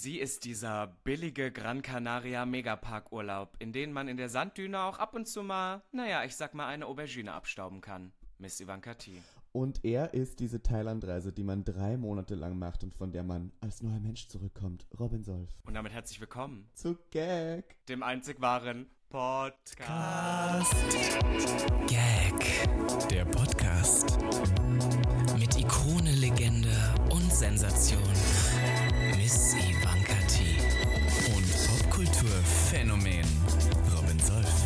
Sie ist dieser billige Gran Canaria Megapark-Urlaub, in den man in der Sanddüne auch ab und zu mal, naja, ich sag mal, eine Aubergine abstauben kann. Miss Ivanka T. Und er ist diese Thailandreise, die man drei Monate lang macht und von der man als neuer Mensch zurückkommt. Robin Solf. Und damit herzlich willkommen Zu Gag. dem einzig wahren Podcast. Gag, der Podcast. Mit Ikone, Legende und Sensation. Miss Ivanka T. Und Popkulturphänomen Robin Solf.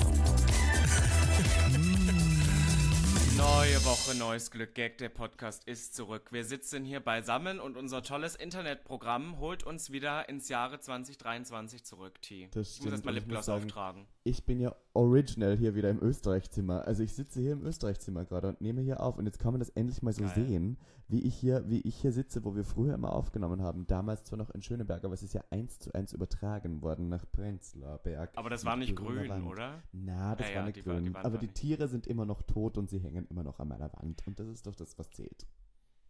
Neue Woche, neues Glück. Gag, der Podcast ist zurück. Wir sitzen hier beisammen und unser tolles Internetprogramm holt uns wieder ins Jahre 2023 zurück, T. Das ich muss erst mal stimmt, und ich muss Lipgloss sagen, auftragen. Ich bin ja original hier wieder im Österreich-Zimmer. Also ich sitze hier im Österreich-Zimmer gerade und nehme hier auf. Und jetzt kann man das endlich mal so Geil. sehen, wie ich hier, wie ich hier sitze, wo wir früher immer aufgenommen haben. Damals zwar noch in Schöneberg, aber es ist ja eins zu eins übertragen worden nach Prenzlauer Berg. Aber das war nicht grün, Wand. oder? Na, das Ja, war ja, nicht die war- grün. die aber die Tiere sind immer noch tot und sie hängen immer noch an meiner Wand. Und das ist doch das, was zählt.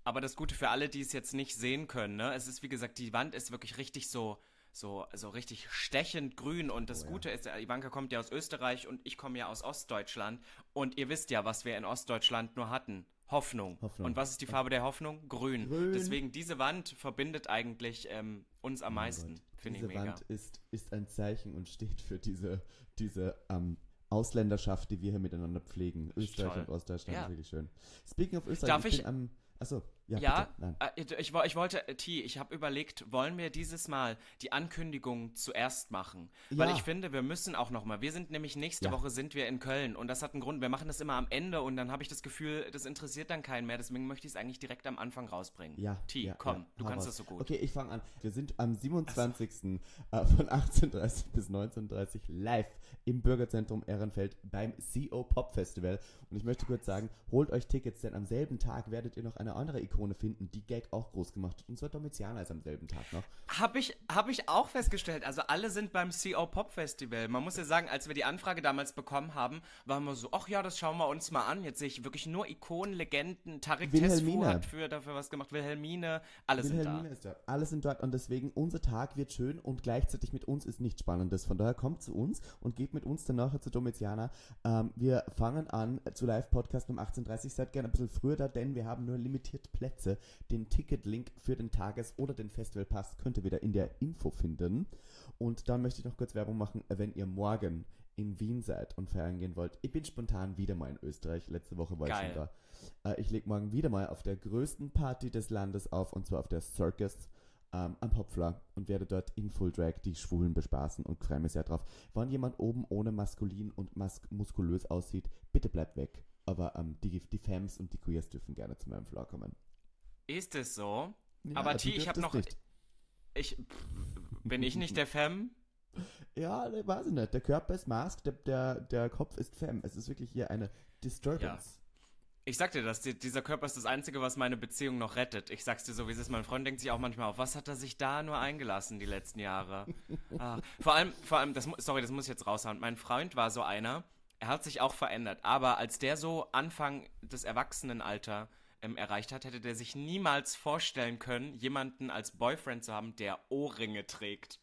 Aber das Gute für alle, die es jetzt nicht sehen können, ne? Es ist wie gesagt, die Wand ist wirklich richtig so, so, so richtig stechend grün. Und das Oh ja. Gute ist, Ivanka kommt ja aus Österreich und ich komme ja aus Ostdeutschland. Und ihr wisst ja, was wir in Ostdeutschland nur hatten. Hoffnung. Hoffnung. Und was ist die Farbe der Hoffnung? Grün. Grün. Deswegen, diese Wand verbindet eigentlich ähm, uns am meisten. Gott. Finde ich Diese mega. Wand ist, ist ein Zeichen und steht für diese, diese ähm, Ausländerschaft, die wir hier miteinander pflegen. Österreich toll. und Ostdeutschland Ja. ist wirklich schön. Speaking of Österreich, Darf ich, ich- bin am. Achso, ja, Ja, bitte. Nein. äh, ich, ich wollte, äh, T, ich habe überlegt, wollen wir dieses Mal die Ankündigung zuerst machen? Weil Ja. ich finde, wir müssen auch noch mal. Wir sind nämlich nächste Ja. Woche sind wir in Köln und das hat einen Grund. Wir machen das immer am Ende und dann habe ich das Gefühl, das interessiert dann keinen mehr. Deswegen möchte ich es eigentlich direkt am Anfang rausbringen. Ja, T, ja, komm, du kannst raus. das so gut. Okay, ich fange an. Wir sind am 27. Äh, von 18.30 bis 19.30 live im Bürgerzentrum Ehrenfeld beim CO Pop Festival. Und ich möchte kurz sagen, holt euch Tickets, denn am selben Tag werdet ihr noch eine andere Ikone finden, die Gag auch groß gemacht hat. Und zwar Domitiana ist am selben Tag noch. Habe ich, hab ich auch festgestellt. Also alle sind beim CO Pop Festival. Man muss ja sagen, als wir die Anfrage damals bekommen haben, waren wir so, ach ja, das schauen wir uns mal an. Jetzt sehe ich wirklich nur Ikonen, Legenden. Tarek Tesfu Wilhelmine. hat für, dafür was gemacht. Wilhelmine, alle sind da. Wilhelmine ist da. Alle sind dort und deswegen unser Tag wird schön und gleichzeitig mit uns ist nichts Spannendes. Von daher kommt zu uns und geht mit uns dann nachher zu Domitiana. Ähm, wir fangen an zu Live-Podcast um 18.30 Uhr. Seid gerne ein bisschen früher da, denn wir haben nur limitiert Plätze. Den Ticket-Link für den Tages- oder den Festivalpass könnt ihr wieder in der Info finden. Und dann möchte ich noch kurz Werbung machen, wenn ihr morgen in Wien seid und feiern gehen wollt. Ich bin spontan wieder mal in Österreich. Letzte Woche war ich Geil. schon da. Äh, ich lege morgen wieder mal auf der größten Party des Landes auf, und zwar auf der Circus ähm, am Hopfler und werde dort in Full Drag die Schwulen bespaßen und freue mich sehr drauf. Wenn jemand oben ohne maskulin und mas muskulös aussieht, bitte bleibt weg. Aber ähm, die, die Femmes und die Queers dürfen gerne zu meinem Floor kommen. Ist es so? Ja, Aber du T, ich habe noch. nicht. Ich, pff, bin ich nicht der Femme? Ja, ne, weiß ich nicht. Der Körper ist Mask, der, der, der Kopf ist Femme. Es ist wirklich hier eine Disturbance. Ich sag dir das, die, dieser Körper ist das Einzige, was meine Beziehung noch rettet. Ich sag's dir so, wie es ist. Mein Freund denkt sich auch manchmal auf, was hat er sich da nur eingelassen die letzten Jahre? ah, vor allem, vor allem, das, sorry, das muss ich jetzt raushauen. Mein Freund war so einer, er hat sich auch verändert, aber als der so Anfang des Erwachsenenalter ähm, erreicht hat, hätte der sich niemals vorstellen können, jemanden als Boyfriend zu haben, der Ohrringe trägt.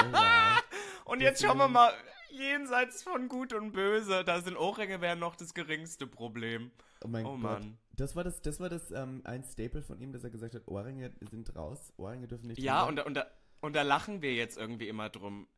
Oh, wow. Und jetzt schauen wir mal, jenseits von Gut und Böse, da sind Ohrringe wären noch das geringste Problem. Oh mein Oh Gott. Mann. Das war das, das war das ähm, ein Staple von ihm, dass er gesagt hat, Ohrringe sind raus, Ohrringe dürfen nicht Ja, und, und, und da lachen wir jetzt irgendwie immer drum.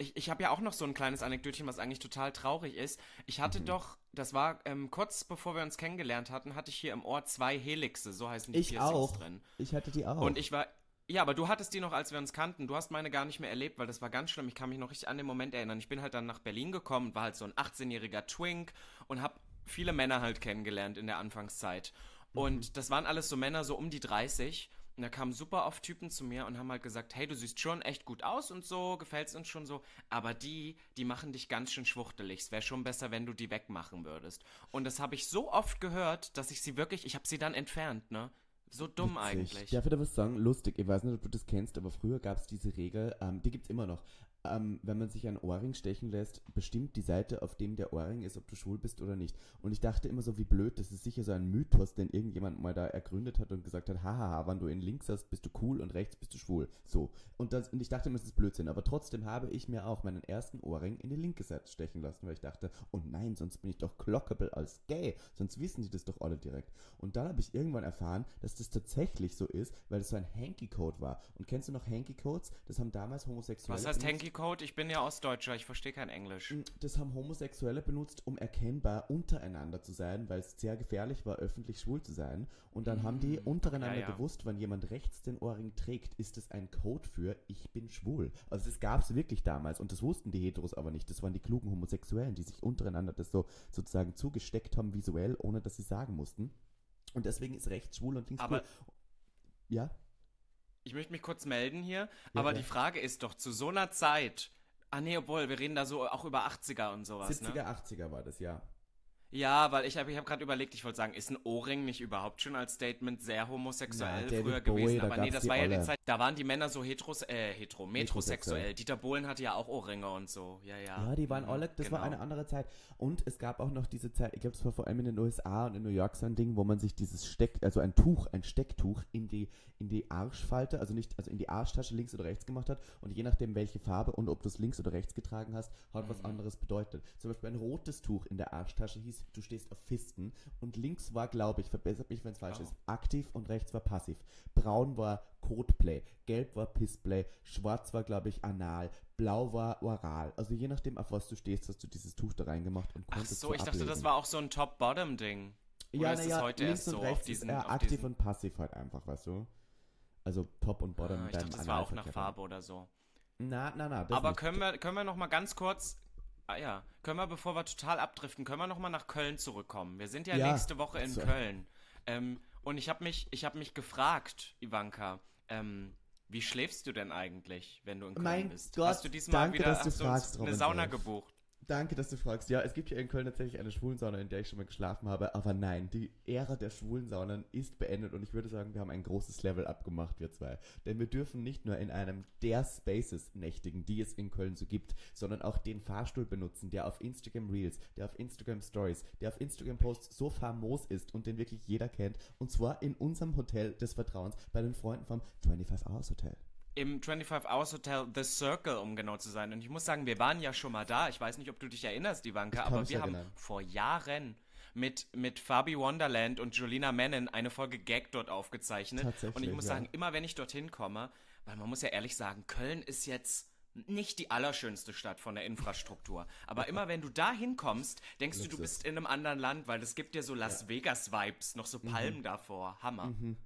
Ich, ich habe ja auch noch so ein kleines Anekdötchen, was eigentlich total traurig ist. Ich Mhm. hatte doch, das war ähm, kurz bevor wir uns kennengelernt hatten, hatte ich hier im Ohr zwei Helixe, so heißen die Ich Piercings auch. drin. Ich hatte die auch. Und ich war, ja, aber du hattest die noch, als wir uns kannten. Du hast meine gar nicht mehr erlebt, weil das war ganz schlimm. Ich kann mich noch richtig an den Moment erinnern. Ich bin halt dann nach Berlin gekommen und war halt so ein 18-jähriger Twink und habe viele Männer halt kennengelernt in der Anfangszeit. Und das waren alles so Männer so um die 30. Und da kamen super oft Typen zu mir und haben halt gesagt, hey, du siehst schon echt gut aus und so, gefällt's uns schon so. Aber die, die machen dich ganz schön schwuchtelig. Es wäre schon besser, wenn du die wegmachen würdest. Und das habe ich so oft gehört, dass ich sie wirklich, ich habe sie dann entfernt, ne? So dumm Witzig. eigentlich. Darf ich da was sagen? Lustig. Ich weiß nicht, ob du das kennst, aber früher gab es diese Regel, ähm, die gibt es immer noch. Ähm, wenn man sich einen Ohrring stechen lässt, bestimmt die Seite, auf dem der Ohrring ist, ob du schwul bist oder nicht. Und ich dachte immer so, wie blöd, das ist sicher so ein Mythos, den irgendjemand mal da ergründet hat und gesagt hat, hahaha, wenn du ihn links hast, bist du cool und rechts bist du schwul. So. Und, das, und ich dachte immer, das ist Blödsinn. Aber trotzdem habe ich mir auch meinen ersten Ohrring in die linke Seite stechen lassen, weil ich dachte, oh nein, sonst bin ich doch clockable als gay. Sonst wissen die das doch alle direkt. Und dann habe ich irgendwann erfahren, dass das tatsächlich so ist, weil das so ein Hanky-Code war. Und kennst du noch Hanky-Codes? Das haben damals Homosexuelle Was heißt benutzt. Code? Ich bin ja Ostdeutscher, ich verstehe kein Englisch. Das haben Homosexuelle benutzt, um erkennbar untereinander zu sein, weil es sehr gefährlich war, öffentlich schwul zu sein. Und dann haben die untereinander Ja, ja. gewusst, wenn jemand rechts den Ohrring trägt, ist es ein Code für ich bin schwul. Also das gab es wirklich damals und das wussten die Heteros aber nicht. Das waren die klugen Homosexuellen, die sich untereinander das so sozusagen zugesteckt haben visuell, ohne dass sie sagen mussten. Und deswegen ist rechts schwul und links Aber- cool. Ja? Ich möchte mich kurz melden hier, Ja, aber ja. die Frage ist doch, zu so einer Zeit, ah nee, obwohl, wir reden da so auch über 80er und sowas, 70er, ne? 80er war das, ja. Ja, weil ich habe ich hab gerade überlegt, ich wollte sagen, ist ein Ohrring nicht überhaupt schon als Statement sehr homosexuell David früher Bowie, gewesen? da Aber nee, gab's das war ja die. Zeit, da waren die Männer so heteros, äh, hetero, metrosexuell. Dieter Bohlen hatte ja auch Ohrringe und so, ja, ja. Ja, die waren Mhm, alle, das war genau. eine andere Zeit. Und es gab auch noch diese Zeit, ich glaube, es war vor allem in den USA und in New York so ein Ding, wo man sich dieses Steck, also ein Tuch, ein Stecktuch in die, in die Arschfalte, also nicht, also in die Arschtasche links oder rechts gemacht hat. Und je nachdem, welche Farbe und ob du es links oder rechts getragen hast, hat was anderes bedeutet. Zum Beispiel ein rotes Tuch in der Arschtasche hieß, du stehst auf Fisten. Und links war, glaube ich, verbessert mich, wenn es falsch Oh. ist, aktiv und rechts war passiv. Braun war Codeplay, gelb war Pissplay, schwarz war, glaube ich, anal, blau war oral. Also je nachdem, auf was du stehst, hast du dieses Tuch da reingemacht und Ach konntest so, ich dachte, das ablegen. war auch so ein Top-Bottom-Ding. Oder ja, ist na es ja, heute links erst und so rechts auf diesen, ist, äh, aktiv diesen und passiv halt einfach, weißt du? Also Top und Bottom ah, ich dachte, das war auch nach Analverkehr. Farbe oder so. Na, na, na, Aber nicht. können wir, können wir noch mal ganz kurz, ah ja, können wir, bevor wir total abdriften, können wir noch mal nach Köln zurückkommen? Wir sind ja, Ja, nächste Woche in so. Köln. Ähm, und ich habe mich, ich habe mich gefragt, Ivanka, ähm, wie schläfst du denn eigentlich, wenn du in Köln Mein bist? Gott, hast du diesmal danke, wieder dass du fragst, eine Sauna gebucht? Danke, dass du fragst. Ja, es gibt ja in Köln tatsächlich eine Schwulensauna, in der ich schon mal geschlafen habe. Aber nein, die Ära der Schwulensaunen ist beendet und ich würde sagen, wir haben ein großes Level abgemacht, wir zwei. Denn wir dürfen nicht nur in einem der Spaces nächtigen, die es in Köln so gibt, sondern auch den Fahrstuhl benutzen, der auf Instagram Reels, der auf Instagram Stories, der auf Instagram Posts so famos ist und den wirklich jeder kennt. Und zwar in unserem Hotel des Vertrauens bei den Freunden vom 25 Hours Hotel. Im 25 Hours Hotel The Circle, um genau zu sein. Und ich muss sagen, wir waren ja schon mal da. Ich weiß nicht, ob du dich erinnerst, Ivanka, aber wir haben erinnern. vor Jahren mit, mit Fabi Wonderland und Julina Mennen eine Folge Gag dort aufgezeichnet. Und ich muss ja. sagen, immer wenn ich dorthin komme, weil man muss ja ehrlich sagen, Köln ist jetzt nicht die allerschönste Stadt von der Infrastruktur. Aber immer wenn du da hinkommst, denkst du, du bist in einem anderen Land, weil es gibt dir so Las Vegas-Vibes, noch so Mhm. Palmen davor. Hammer. Mhm.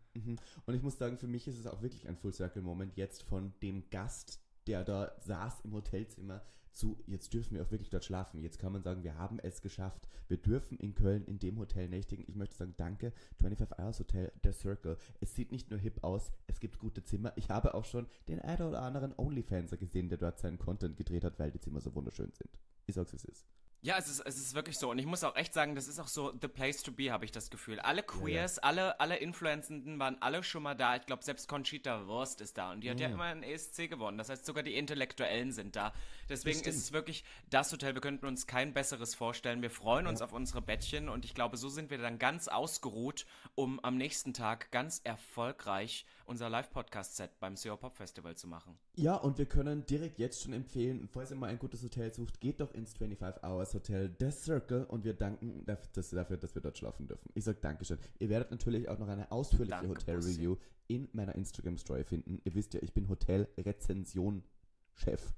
Und ich muss sagen, für mich ist es auch wirklich ein Full-Circle-Moment jetzt von dem Gast, der da saß im Hotelzimmer, zu, jetzt dürfen wir auch wirklich dort schlafen. Jetzt kann man sagen, wir haben es geschafft. Wir dürfen in Köln in dem Hotel nächtigen. Ich möchte sagen, danke, 25 Hours Hotel, der Circle. Es sieht nicht nur hip aus, es gibt gute Zimmer. Ich habe auch schon den einen oder anderen Onlyfanser gesehen, der dort seinen Content gedreht hat, weil die Zimmer so wunderschön sind. Ich sag's, es ist. Ja, es ist, es ist wirklich so. Und ich muss auch echt sagen, das ist auch so the place to be, habe ich das Gefühl. Alle Queers, alle, alle Influencenden waren alle schon mal da. Ich glaube, selbst Conchita Wurst ist da. Und die hat ja Mhm. immer einen ESC gewonnen. Das heißt, sogar die Intellektuellen sind da. Deswegen ist es wirklich das Hotel. Wir könnten uns kein besseres vorstellen. Wir freuen uns auf unsere Bettchen. Und ich glaube, so sind wir dann ganz ausgeruht, um am nächsten Tag ganz erfolgreich unser Live-Podcast-Set beim CO Pop Festival zu machen. Ja, und wir können direkt jetzt schon empfehlen, falls ihr mal ein gutes Hotel sucht, geht doch ins 25 Hours Hotel The Circle und wir danken dafür, dass, wir dort schlafen dürfen. Ich sag Dankeschön. Ihr werdet natürlich auch noch eine ausführliche Hotel-Review in meiner Instagram-Story finden. Ihr wisst ja, ich bin Hotel-Rezension-Chef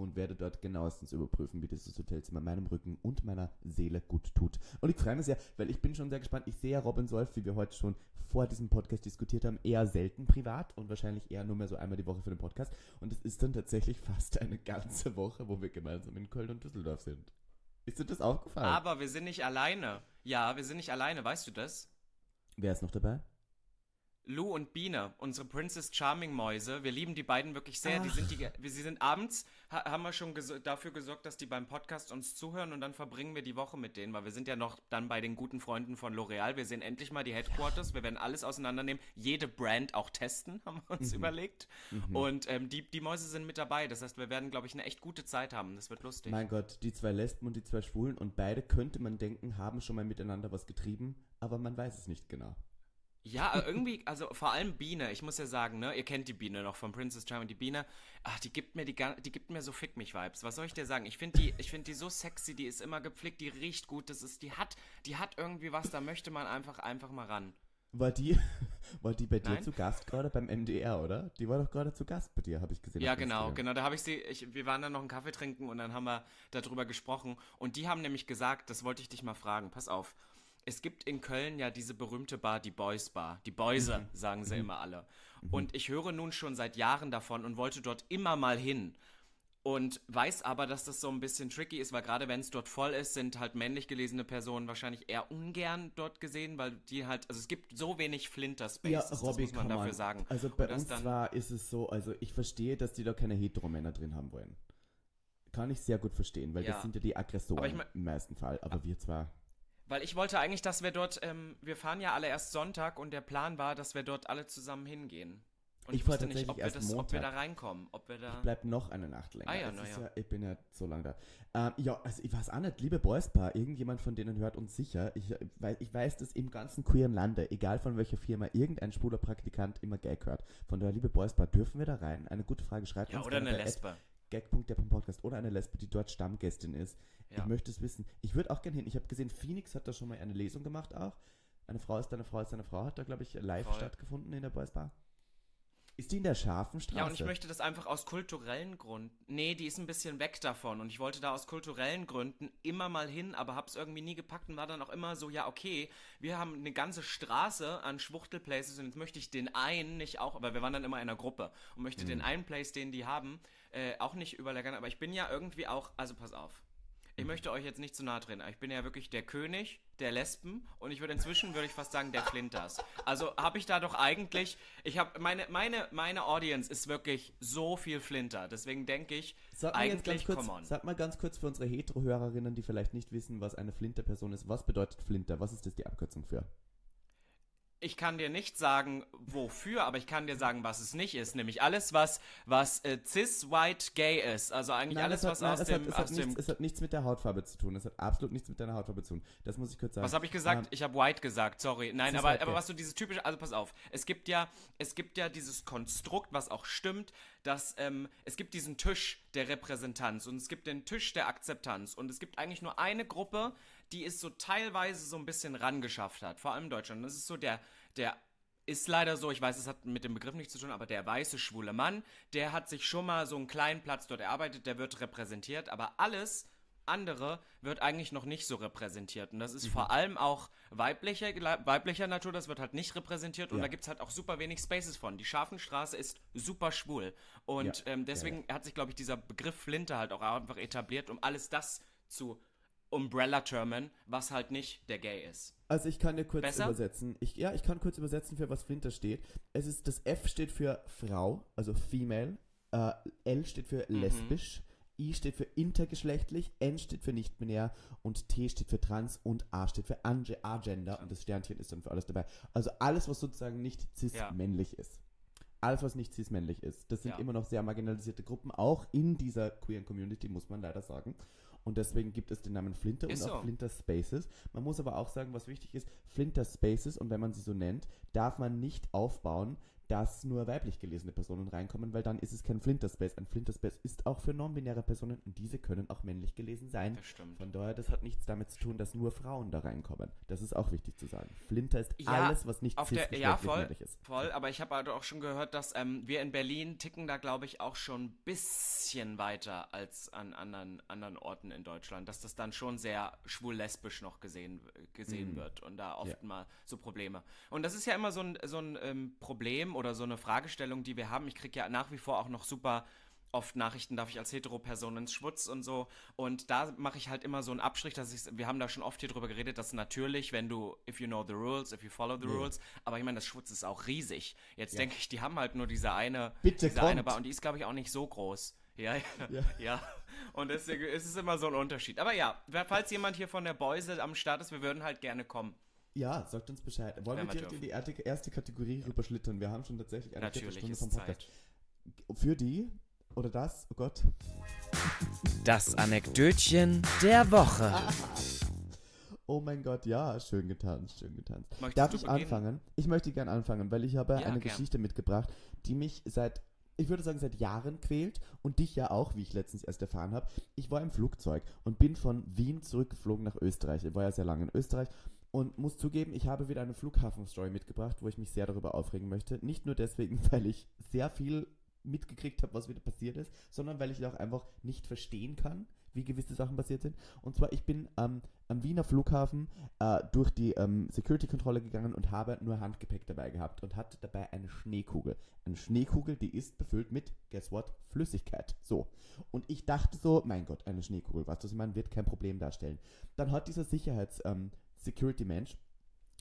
und werde dort genauestens überprüfen, wie dieses Hotelzimmer meinem Rücken und meiner Seele gut tut. Und ich freue mich sehr, weil ich bin schon sehr gespannt. Ich sehe ja Robin Solf, wie wir heute schon vor diesem Podcast diskutiert haben, eher selten privat und wahrscheinlich eher nur mehr so einmal die Woche für den Podcast. Und es ist dann tatsächlich fast eine ganze Woche, wo wir gemeinsam in Köln und Düsseldorf sind. Ist dir das aufgefallen? Aber wir sind nicht alleine. Ja, wir sind nicht alleine. Weißt du das? Wer ist noch dabei? Lou und Biene, unsere Princess Charming Mäuse, wir lieben die beiden wirklich sehr. Die sind die, sie sind abends, ha, haben wir schon geso dafür gesorgt, dass die beim Podcast uns zuhören und dann verbringen wir die Woche mit denen, weil wir sind ja noch dann bei den guten Freunden von L'Oreal. Wir sehen endlich mal die Headquarters, wir werden alles auseinandernehmen, jede Brand auch testen, haben wir uns überlegt. Und ähm, die, die Mäuse sind mit dabei, das heißt, wir werden, glaube ich, eine echt gute Zeit haben. Das wird lustig. Mein Gott, die zwei Lesben und die zwei Schwulen und beide könnte man denken, haben schon mal miteinander was getrieben, aber man weiß es nicht genau. Ja, äh, irgendwie, also vor allem Biene, ich muss ja sagen, ne, ihr kennt die Biene noch von Princess Charming, die Biene, ach, die gibt mir die, die gibt mir so fick mich Vibes. Was soll ich dir sagen? Ich finde die, ich finde die so sexy, die ist immer gepflegt, die riecht gut, das ist, die hat, die hat irgendwie was, da möchte man einfach, einfach mal ran. War die, war die bei dir Nein. zu Gast gerade beim MDR, oder? Die war doch gerade zu Gast bei dir, habe ich gesehen. Ja, genau, Instagram. genau. Da habe ich sie, ich, wir waren dann noch einen Kaffee trinken und dann haben wir darüber gesprochen. Und die haben nämlich gesagt, das wollte ich dich mal fragen, pass auf. Es gibt in Köln ja diese berühmte Bar, die Boys Bar. Die Boyse, sagen sie immer alle. Und ich höre nun schon seit Jahren davon und wollte dort immer mal hin. Und weiß aber, dass das so ein bisschen tricky ist, weil gerade wenn es dort voll ist, sind halt männlich gelesene Personen wahrscheinlich eher ungern dort gesehen, weil die halt, also es gibt so wenig Flinter-Spaces, Ja, das Robby, muss man dafür on. sagen. Also bei uns zwar ist es so, also ich verstehe, dass die da keine Heteromänner drin haben wollen. Kann ich sehr gut verstehen, weil Ja. das sind ja die Aggressoren ich mein- im meisten Fall. Aber wir zwar. Weil ich wollte eigentlich, dass wir dort, ähm, wir fahren ja alle erst Sonntag und der Plan war, dass wir dort alle zusammen hingehen. Und Ich ich, wusste nicht, ob wir, das, ob wir da reinkommen, ob wir da... Ich bleib noch eine Nacht länger. Ah ja, na ist ja. Ich bin ja so lange da. Ähm, ja, also ich weiß auch nicht, liebe Boysbar, irgendjemand von denen hört uns sicher. Ich, ich weiß, dass im ganzen queeren Lande, egal von welcher Firma, irgendein schwuler Praktikant immer Gag hört. Von daher, liebe Boysbar, dürfen wir da rein? Eine gute Frage. Schreibt ja, uns oder gerne eine bei Lesbe. gag.der.podcast oder eine Lesbe, die dort Stammgästin ist. Ja. Ich möchte es wissen. Ich würde auch gerne hin. Ich habe gesehen, Phoenix hat da schon mal eine Lesung gemacht auch. Eine Frau ist eine Frau ist eine Frau hat da, glaube ich, live Voll. stattgefunden in der Boys Bar. Ist die in der scharfen Straße? Ja, und ich möchte das einfach aus kulturellen Gründen. Nee, die ist ein bisschen weg davon. Und ich wollte da aus kulturellen Gründen immer mal hin, aber hab's irgendwie nie gepackt und war dann auch immer so, ja, okay, wir haben eine ganze Straße an Schwuchtelplaces und jetzt möchte ich den einen nicht auch, aber wir waren dann immer in einer Gruppe und möchte Mhm. den einen Place, den die haben, äh, auch nicht überlagern. Aber ich bin ja irgendwie auch, also pass auf. Ich möchte euch jetzt nicht zu nahe treten, ich bin ja wirklich der König der Lesben und ich würde inzwischen, würde ich fast sagen, der Flinters. Also habe ich da doch eigentlich, ich habe, meine, meine, meine Audience ist wirklich so viel Flinter, deswegen denke ich, Sag mal, jetzt ganz eigentlich, kurz, come on. sag mal ganz kurz für unsere Hetero-Hörerinnen, die vielleicht nicht wissen, was eine Flinter-Person ist. Was bedeutet Flinter? Was ist das die Abkürzung für? Ich kann dir nicht sagen, wofür, aber ich kann dir sagen, was es nicht ist. Nämlich alles, was, was äh, cis, white, gay ist. Also eigentlich alles, es was hat, nein, aus es dem, hat, es, hat aus dem nichts, es hat nichts mit der Hautfarbe zu tun. Es hat absolut nichts mit deiner Hautfarbe zu tun. Das muss ich kurz sagen. Was habe ich gesagt? Ähm, ich habe white gesagt, sorry. Nein, aber, aber gay. was so dieses typische, also pass auf, es gibt ja, es gibt ja dieses Konstrukt, was auch stimmt, dass ähm, es gibt diesen Tisch der Repräsentanz und es gibt den Tisch der Akzeptanz und es gibt eigentlich nur eine Gruppe, die es so teilweise so ein bisschen rangeschafft hat, vor allem in Deutschland. Das ist so der, der ist leider so, ich weiß, es hat mit dem Begriff nichts zu tun, aber der weiße schwule Mann, der hat sich schon mal so einen kleinen Platz dort erarbeitet, der wird repräsentiert, aber alles andere wird eigentlich noch nicht so repräsentiert. Und das ist vor allem auch weiblicher, weiblicher Natur, das wird halt nicht repräsentiert und Ja. da gibt es halt auch super wenig Spaces von. Die Scharfenstraße ist super schwul. Und Ja. ähm, deswegen hat sich, glaube ich, dieser Begriff Flinte halt auch einfach etabliert, um alles das zu umbrella-termen, was halt nicht der Gay ist. Also ich kann dir kurz Besser? übersetzen. Ich, ja, ich kann kurz übersetzen, für was Flinter steht. Es ist, das F steht für Frau, also female. Äh, L steht für Mhm. lesbisch. I steht für intergeschlechtlich. N steht für nicht-binär. Und T steht für trans. Und A steht für Ange- agender. Und das Sternchen ist dann für alles dabei. Also alles, was sozusagen nicht cis-männlich ist. Alles, was nicht cis-männlich ist. Das sind Ja. immer noch sehr marginalisierte Gruppen. Auch in dieser queeren Community, muss man leider sagen. Und deswegen gibt es den Namen Flinter Ist und auch so. Flinter Spaces. Man muss aber auch sagen, was wichtig ist, Flinter Spaces, und wenn man sie so nennt, darf man nicht aufbauen, dass nur weiblich gelesene Personen reinkommen, weil dann ist es kein Flinter Space. Ein Flinter Space ist auch für non-binäre Personen und diese können auch männlich gelesen sein. Das stimmt. Von daher, das hat nichts damit zu tun, dass nur Frauen da reinkommen. Das ist auch wichtig zu sagen. Flinter ist Ja, alles, was nicht Auf der, ja, voll, ist. voll, aber ich habe halt auch schon gehört, dass ähm, wir in Berlin ticken da, glaube ich, auch schon ein bisschen weiter als an anderen, anderen Orten in Deutschland, dass das dann schon sehr schwul-lesbisch noch gesehen, gesehen wird und da oft Ja. mal so Probleme. Und das ist ja immer so ein, so ein ähm, Problem oder so eine Fragestellung, die wir haben. Ich kriege ja nach wie vor auch noch super oft Nachrichten darf ich als Hetero-Person ins Schwutz und so. Und da mache ich halt immer so einen Abstrich, dass ich, wir haben da schon oft hier drüber geredet, dass natürlich, wenn du, if you know the rules, if you follow the Ja. rules, aber ich meine, das Schwutz ist auch riesig. Jetzt Ja. denke ich, die haben halt nur diese eine, Bitte diese eine. Bar und die ist, glaube ich, auch nicht so groß. Ja, ja, Ja. ja. Und deswegen ist es immer so ein Unterschied. Aber ja, falls jemand hier von der Beuse am Start ist, wir würden halt gerne kommen. Ja, sagt uns Bescheid. Wollen Wenn wir direkt in die erste- Kategorie rüberschlittern? Wir haben schon tatsächlich eine Natürlich Viertelstunde vom Podcast. Zeit. Für die oder das, oh Gott. Das Anekdötchen der Woche. Oh mein Gott, ja, schön getanzt, schön getanzt. Möchtest Darf du ich beginnen? anfangen? Ich möchte gern anfangen, weil ich habe Ja, eine gern. Geschichte mitgebracht, die mich seit, ich würde sagen, seit Jahren quält und dich ja auch, wie ich letztens erst erfahren habe. Ich war im Flugzeug und bin von Wien zurückgeflogen nach Österreich. Ich war ja sehr lange in Österreich und muss zugeben, ich habe wieder eine Flughafen-Story mitgebracht, wo ich mich sehr darüber aufregen möchte. Nicht nur deswegen, weil ich sehr viel mitgekriegt habe, was wieder passiert ist, sondern weil ich auch einfach nicht verstehen kann, wie gewisse Sachen passiert sind. Und zwar, ich bin ähm, am Wiener Flughafen äh, durch die ähm, Security-Kontrolle gegangen und habe nur Handgepäck dabei gehabt und hatte dabei eine Schneekugel. Eine Schneekugel, die ist befüllt mit, guess what, Flüssigkeit. So. Und ich dachte so, mein Gott, eine Schneekugel, was das man wird kein Problem darstellen. Dann hat dieser Sicherheits-Security-Mensch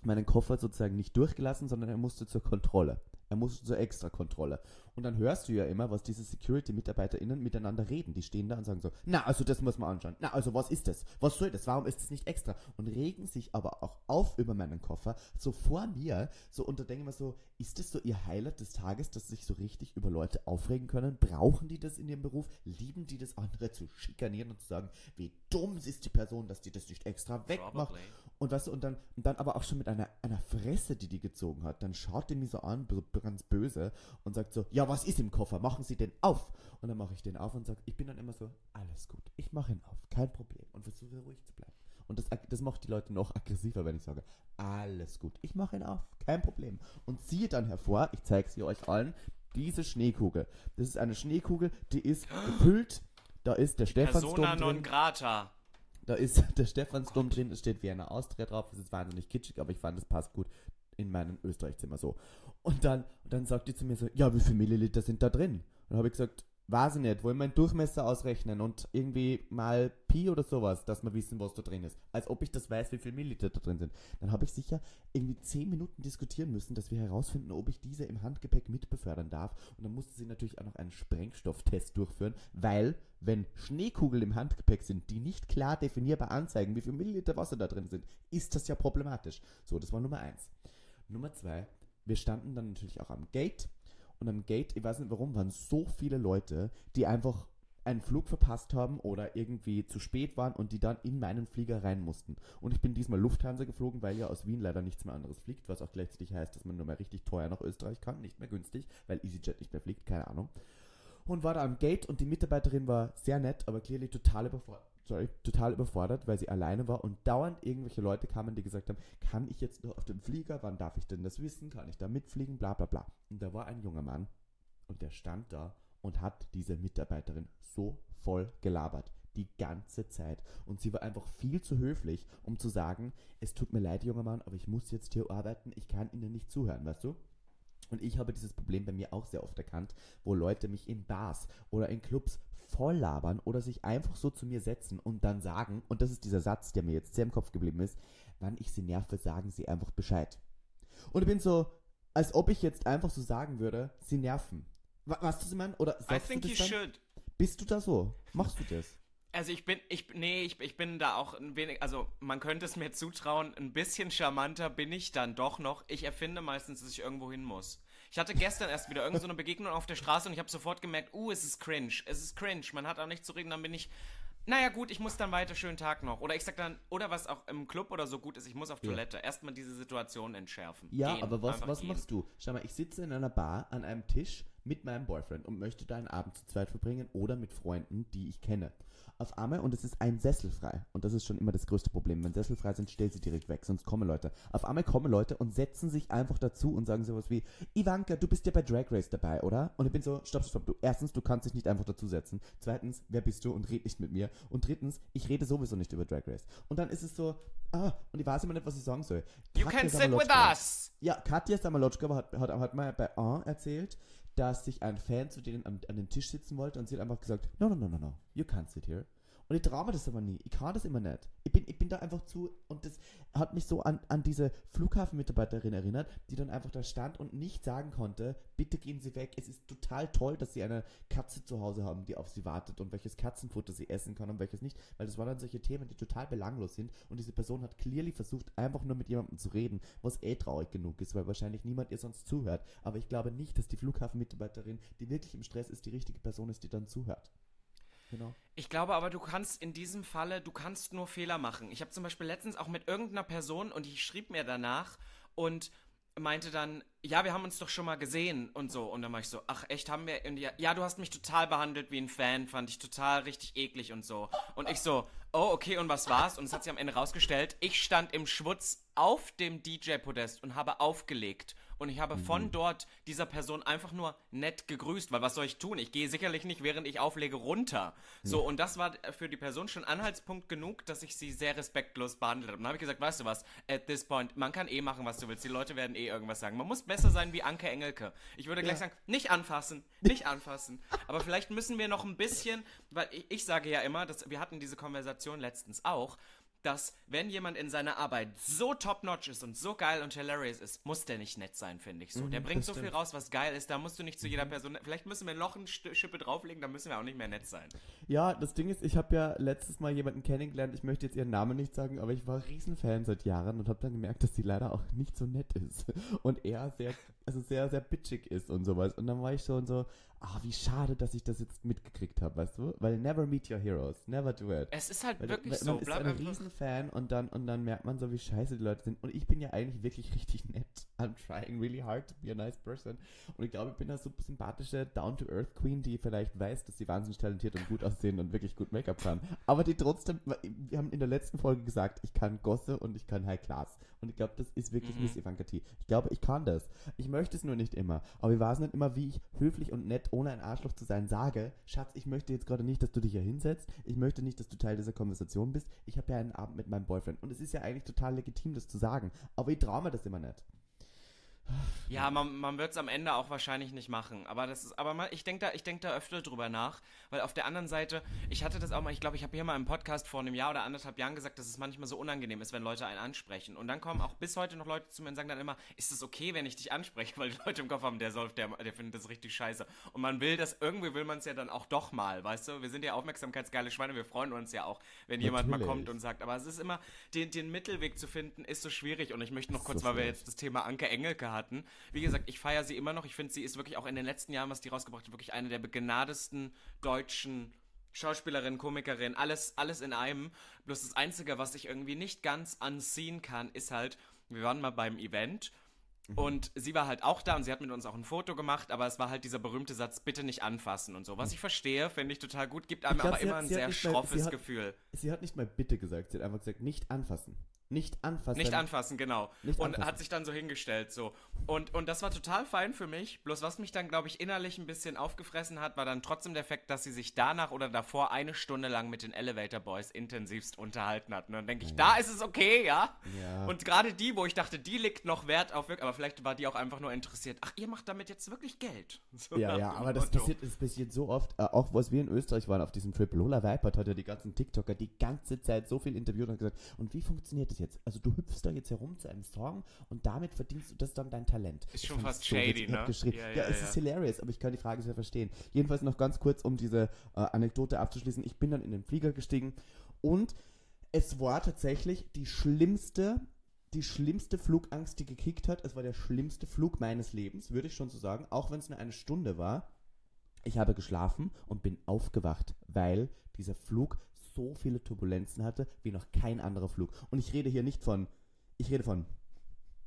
meinen Koffer sozusagen nicht durchgelassen, sondern er musste zur Kontrolle. Er musste zur Extrakontrolle. Und dann hörst du ja immer, was diese Security-MitarbeiterInnen miteinander reden. Die stehen da und sagen so, na, also das muss man anschauen. Na, also was ist das? Was soll das? Warum ist das nicht extra? Und regen sich aber auch auf über meinen Koffer, so vor mir, so und da denke ich mir so, ist das so ihr Highlight des Tages, dass sie sich so richtig über Leute aufregen können? Brauchen die das in ihrem Beruf? Lieben die das, andere zu schikanieren und zu sagen, wie dumm ist die Person, dass die das nicht extra wegmacht? Probably. Und weißt du, und dann, und dann aber auch schon mit einer, einer Fresse, die die gezogen hat. Dann schaut die mich so an, so ganz böse, und sagt so, ja, was ist im Koffer? Machen Sie den auf. Und dann mache ich den auf und sage, ich bin dann immer so, alles gut, ich mache ihn auf, kein Problem. Und versuche ruhig zu bleiben. Und das, das macht die Leute noch aggressiver, wenn ich sage, alles gut, ich mache ihn auf, kein Problem. Und ziehe dann hervor, ich zeige sie euch allen, diese Schneekugel. Das ist eine Schneekugel, die ist gefüllt, da ist der Stephansdom Persona drin. non grata. Da ist der Stephansdom drin, es steht Vienna Austria drauf, es ist wahnsinnig kitschig, aber ich fand, es passt gut in meinem Österreich-Zimmer so. Und dann, und dann sagt die zu mir so, ja, wie viel Milliliter sind da drin? Und dann habe ich gesagt, weiß ich nicht, wollen wir einen Durchmesser ausrechnen und irgendwie mal Pi oder sowas, dass wir wissen, was da drin ist. Als ob ich das weiß, wie viel Milliliter da drin sind. Dann habe ich sicher irgendwie 10 Minuten diskutieren müssen, dass wir herausfinden, ob ich diese im Handgepäck mitbefördern darf. Und dann musste sie natürlich auch noch einen Sprengstofftest durchführen, weil, wenn Schneekugeln im Handgepäck sind, die nicht klar definierbar anzeigen, wie viel Milliliter Wasser da drin sind, ist das ja problematisch. So, das war Nummer eins. Nummer zwei, wir standen dann natürlich auch am Gate und am Gate, ich weiß nicht warum, waren so viele Leute, die einfach einen Flug verpasst haben oder irgendwie zu spät waren und die dann in meinen Flieger rein mussten. Und ich bin diesmal Lufthansa geflogen, weil ja aus Wien leider nichts mehr anderes fliegt, was auch gleichzeitig heißt, dass man nur mehr richtig teuer nach Österreich kann, nicht mehr günstig, weil EasyJet nicht mehr fliegt, keine Ahnung. Und war da am Gate und die Mitarbeiterin war sehr nett, aber clearly total überfordert. Sorry, total überfordert, weil sie alleine war und dauernd irgendwelche Leute kamen, die gesagt haben, kann ich jetzt noch auf den Flieger, wann darf ich denn das wissen, kann ich da mitfliegen, bla bla bla. Und da war ein junger Mann und der stand da und hat diese Mitarbeiterin so voll gelabert. Die ganze Zeit. Und sie war einfach viel zu höflich, um zu sagen, es tut mir leid, junger Mann, aber ich muss jetzt hier arbeiten, ich kann Ihnen nicht zuhören, weißt du? Und ich habe dieses Problem bei mir auch sehr oft erkannt, wo Leute mich in Bars oder in Clubs voll labern oder sich einfach so zu mir setzen und dann sagen, und das ist dieser Satz, der mir jetzt sehr im Kopf geblieben ist, wann ich sie nerve, sagen sie einfach Bescheid. Und ich bin so, als ob ich jetzt einfach so sagen würde, sie nerven. Wa- Weißt du, was ich meine? Oder I sagst think du you das dann? should. Bist du da so? Machst du das? Also ich bin, ich, nee, ich, ich bin da auch ein wenig, also man könnte es mir zutrauen, ein bisschen charmanter bin ich dann doch noch. Ich erfinde meistens, dass ich irgendwo hin muss. Ich hatte gestern erst wieder irgendeine so eine Begegnung auf der Straße und ich habe sofort gemerkt, uh, es ist cringe, es ist cringe, man hat auch nicht zu reden, dann bin ich, naja gut, ich muss dann weiter, schönen Tag noch. Oder ich sag dann, oder was auch im Club oder so gut ist, ich muss auf Ja. Toilette. Erstmal diese Situation entschärfen. Ja, Gehen, aber was, was gehen. machst du? Schau mal, ich sitze in einer Bar an einem Tisch mit meinem Boyfriend und möchte da einen Abend zu zweit verbringen oder mit Freunden, die ich kenne. Auf einmal, und es ist ein Sessel frei. Und das ist schon immer das größte Problem. Wenn Sessel frei sind, stell sie direkt weg, sonst kommen Leute. Auf einmal kommen Leute und setzen sich einfach dazu und sagen sowas wie, Ivanka, du bist ja bei Drag Race dabei, oder? Und ich bin so, stopp, stopp, du. Erstens, du kannst dich nicht einfach dazusetzen. Zweitens, wer bist du und red nicht mit mir. Und drittens, ich rede sowieso nicht über Drag Race. Und dann ist es so, ah, und ich weiß immer nicht, was ich sagen soll. You Katja can sit with us! ja, Katja Samalotschka hat, hat, hat mal bei A erzählt, dass sich ein Fan zu denen an, an den Tisch sitzen wollte und sie hat einfach gesagt, no, no, no, no, no, you can't sit here. Und ich traue mir das aber nie. Ich kann das immer nicht. Ich bin, ich bin da einfach zu. Und das hat mich so an, an diese Flughafenmitarbeiterin erinnert, die dann einfach da stand und nicht sagen konnte, bitte gehen Sie weg. Es ist total toll, dass Sie eine Katze zu Hause haben, die auf Sie wartet und welches Katzenfutter sie essen kann und welches nicht. Weil das waren dann solche Themen, die total belanglos sind. Und diese Person hat clearly versucht, einfach nur mit jemandem zu reden, was eh traurig genug ist, weil wahrscheinlich niemand ihr sonst zuhört. Aber ich glaube nicht, dass die Flughafenmitarbeiterin, die wirklich im Stress ist, die richtige Person ist, die dann zuhört. Genau. Ich glaube aber, du kannst in diesem Falle, du kannst nur Fehler machen. Ich habe zum Beispiel letztens auch mit irgendeiner Person und die schrieb mir danach und meinte dann, ja, wir haben uns doch schon mal gesehen und so. Und dann war ich so, ach echt, haben wir? Ja, ja, du hast mich total behandelt wie ein Fan, fand ich total richtig eklig und so. Und ich so, oh, okay, und was war's? Und es hat sich am Ende rausgestellt, ich stand im Schwutz auf dem DJ-Podest und habe aufgelegt und ich habe mhm. von dort dieser Person einfach nur nett gegrüßt, weil was soll ich tun? Ich gehe sicherlich nicht, während ich auflege, runter. So, mhm. und das war für die Person schon Anhaltspunkt genug, dass ich sie sehr respektlos behandelt habe. Und dann habe ich gesagt, weißt du was, at this point, man kann eh machen, was du willst. Die Leute werden eh irgendwas sagen. Man muss besser sein wie Anke Engelke. Ich würde gleich ja. sagen, nicht anfassen, nicht anfassen. Aber vielleicht müssen wir noch ein bisschen, weil ich, ich sage ja immer, dass wir hatten diese Konversation letztens auch, dass wenn jemand in seiner Arbeit so top-notch ist und so geil und hilarious ist, muss der nicht nett sein, finde ich so. Mhm, der bringt so viel raus, was geil ist, da musst du nicht zu jeder mhm. Person, vielleicht müssen wir noch ein Schippe drauflegen, dann müssen wir auch nicht mehr nett sein. Ja, das Ding ist, ich habe ja letztes Mal jemanden kennengelernt, ich möchte jetzt ihren Namen nicht sagen, aber ich war Riesenfan seit Jahren und habe dann gemerkt, dass sie leider auch nicht so nett ist und er sehr, also sehr, sehr bitchig ist und sowas und dann war ich schon so, ah, wie schade, dass ich das jetzt mitgekriegt habe, weißt du? Weil never meet your heroes, never do it. Es ist halt weil, wirklich weil, so. Man ist ein Riesenfan und dann, und dann merkt man so, wie scheiße die Leute sind. Und ich bin ja eigentlich wirklich richtig nett. I'm trying really hard to be a nice person. Und ich glaube, ich bin eine super sympathische Down-to-Earth Queen, die vielleicht weiß, dass sie wahnsinnig talentiert und gut aussehen und wirklich gut Make-up kann. Aber die trotzdem, wir haben in der letzten Folge gesagt, ich kann Gosse und ich kann High Class. Und ich glaube, das ist wirklich mhm. Miss Evankatie. Ich glaube, ich kann das. Ich möchte es nur nicht immer. Aber ich weiß nicht immer, wie ich höflich und nett ohne ein Arschloch zu sein, sage, Schatz, ich möchte jetzt gerade nicht, dass du dich hier hinsetzt. Ich möchte nicht, dass du Teil dieser Konversation bist. Ich habe ja einen Abend mit meinem Boyfriend. Und es ist ja eigentlich total legitim, das zu sagen. Aber ich traue mir das immer nicht. Ja, man, man wird es am Ende auch wahrscheinlich nicht machen. Aber das ist, aber mal, ich denke da, denk da öfter drüber nach, weil auf der anderen Seite, ich hatte das auch mal, ich glaube, ich habe hier mal im Podcast vor einem Jahr oder anderthalb Jahren gesagt, dass es manchmal so unangenehm ist, wenn Leute einen ansprechen. Und dann kommen auch bis heute noch Leute zu mir und sagen dann immer, ist es okay, wenn ich dich anspreche, weil die Leute im Kopf haben, der soll, der, der findet das richtig scheiße. Und man will das, irgendwie will man es ja dann auch doch mal, weißt du? Wir sind ja aufmerksamkeitsgeile Schweine, wir freuen uns ja auch, wenn jemand mal kommt und sagt. Aber es ist immer, den, den Mittelweg zu finden, ist so schwierig. Und ich möchte noch kurz, so weil wir jetzt das Thema Anke Engelke hatten, wie gesagt, ich feiere sie immer noch. Ich finde, sie ist wirklich auch in den letzten Jahren, was die rausgebracht hat, wirklich eine der begnadesten deutschen Schauspielerin, Komikerin, alles, alles in einem. Bloß das Einzige, was ich irgendwie nicht ganz anziehen kann, ist halt, wir waren mal beim Event mhm. und sie war halt auch da und sie hat mit uns auch ein Foto gemacht, aber es war halt dieser berühmte Satz, bitte nicht anfassen und so. Was ich verstehe, finde ich total gut, gibt einem glaub, aber immer hat, ein sehr schroffes mal, Gefühl. Sie hat nicht mal bitte gesagt, sie hat einfach gesagt, nicht anfassen. Nicht anfassen. Nicht anfassen, genau. Nicht und anfassen. hat sich dann so hingestellt, so. Und, und das war total fein für mich. Bloß was mich dann, glaube ich, innerlich ein bisschen aufgefressen hat, war dann trotzdem der Fakt, dass sie sich danach oder davor eine Stunde lang mit den Elevator Boys intensivst unterhalten hat. Und dann denke ich, ja. da ist es okay, ja? ja. Und gerade die, wo ich dachte, die liegt noch Wert auf wirklich, aber vielleicht war die auch einfach nur interessiert. Ach, ihr macht damit jetzt wirklich Geld. So ja, ja, aber das passiert, das passiert so oft. Äh, auch was wir in Österreich waren auf diesem Trip. Lola Weipert hat ja die ganzen TikToker die ganze Zeit so viel interviewt und gesagt, und wie funktioniert das jetzt? Also du hüpfst da jetzt herum zu einem Song und damit verdienst du das dann dein Talent. Ist schon fast so shady, ne? Ja, ja, ja, es ist hilarious, aber ich kann die Frage sehr verstehen. Jedenfalls noch ganz kurz, um diese äh, Anekdote abzuschließen. Ich bin dann in den Flieger gestiegen und es war tatsächlich die schlimmste die schlimmste Flugangst, die gekickt hat. Es war der schlimmste Flug meines Lebens, würde ich schon so sagen, auch wenn es nur eine Stunde war. Ich habe geschlafen und bin aufgewacht, weil dieser Flug so viele Turbulenzen hatte wie noch kein anderer Flug. Und ich rede hier nicht von ich rede von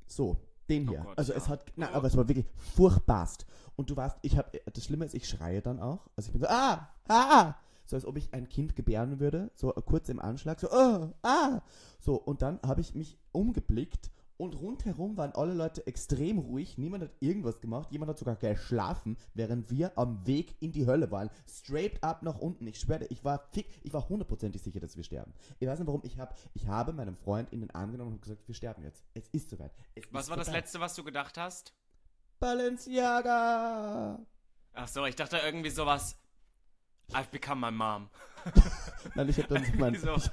so, den hier. Oh Gott, also ja. es hat, na, aber es war wirklich furchtbarst. Und du warst, ich habe, das Schlimme ist, ich schreie dann auch. Also ich bin so, ah, ah, so als ob ich ein Kind gebären würde, so kurz im Anschlag, so, oh, ah. So, und dann habe ich mich umgeblickt und rundherum waren alle Leute extrem ruhig. Niemand hat irgendwas gemacht. Jemand hat sogar geschlafen, während wir am Weg in die Hölle waren. Straight up nach unten. Ich schwöre, ich war fick, ich war hundertprozentig sicher, dass wir sterben. Ich weiß nicht warum. Ich habe, ich habe meinem Freund in den Arm genommen und gesagt, wir sterben jetzt. Es ist soweit. Es was ist war das letzte, was du gedacht hast? Balenciaga. Ach so, ich dachte irgendwie sowas. I've become my mom. Nein, ich habe dann so. ich,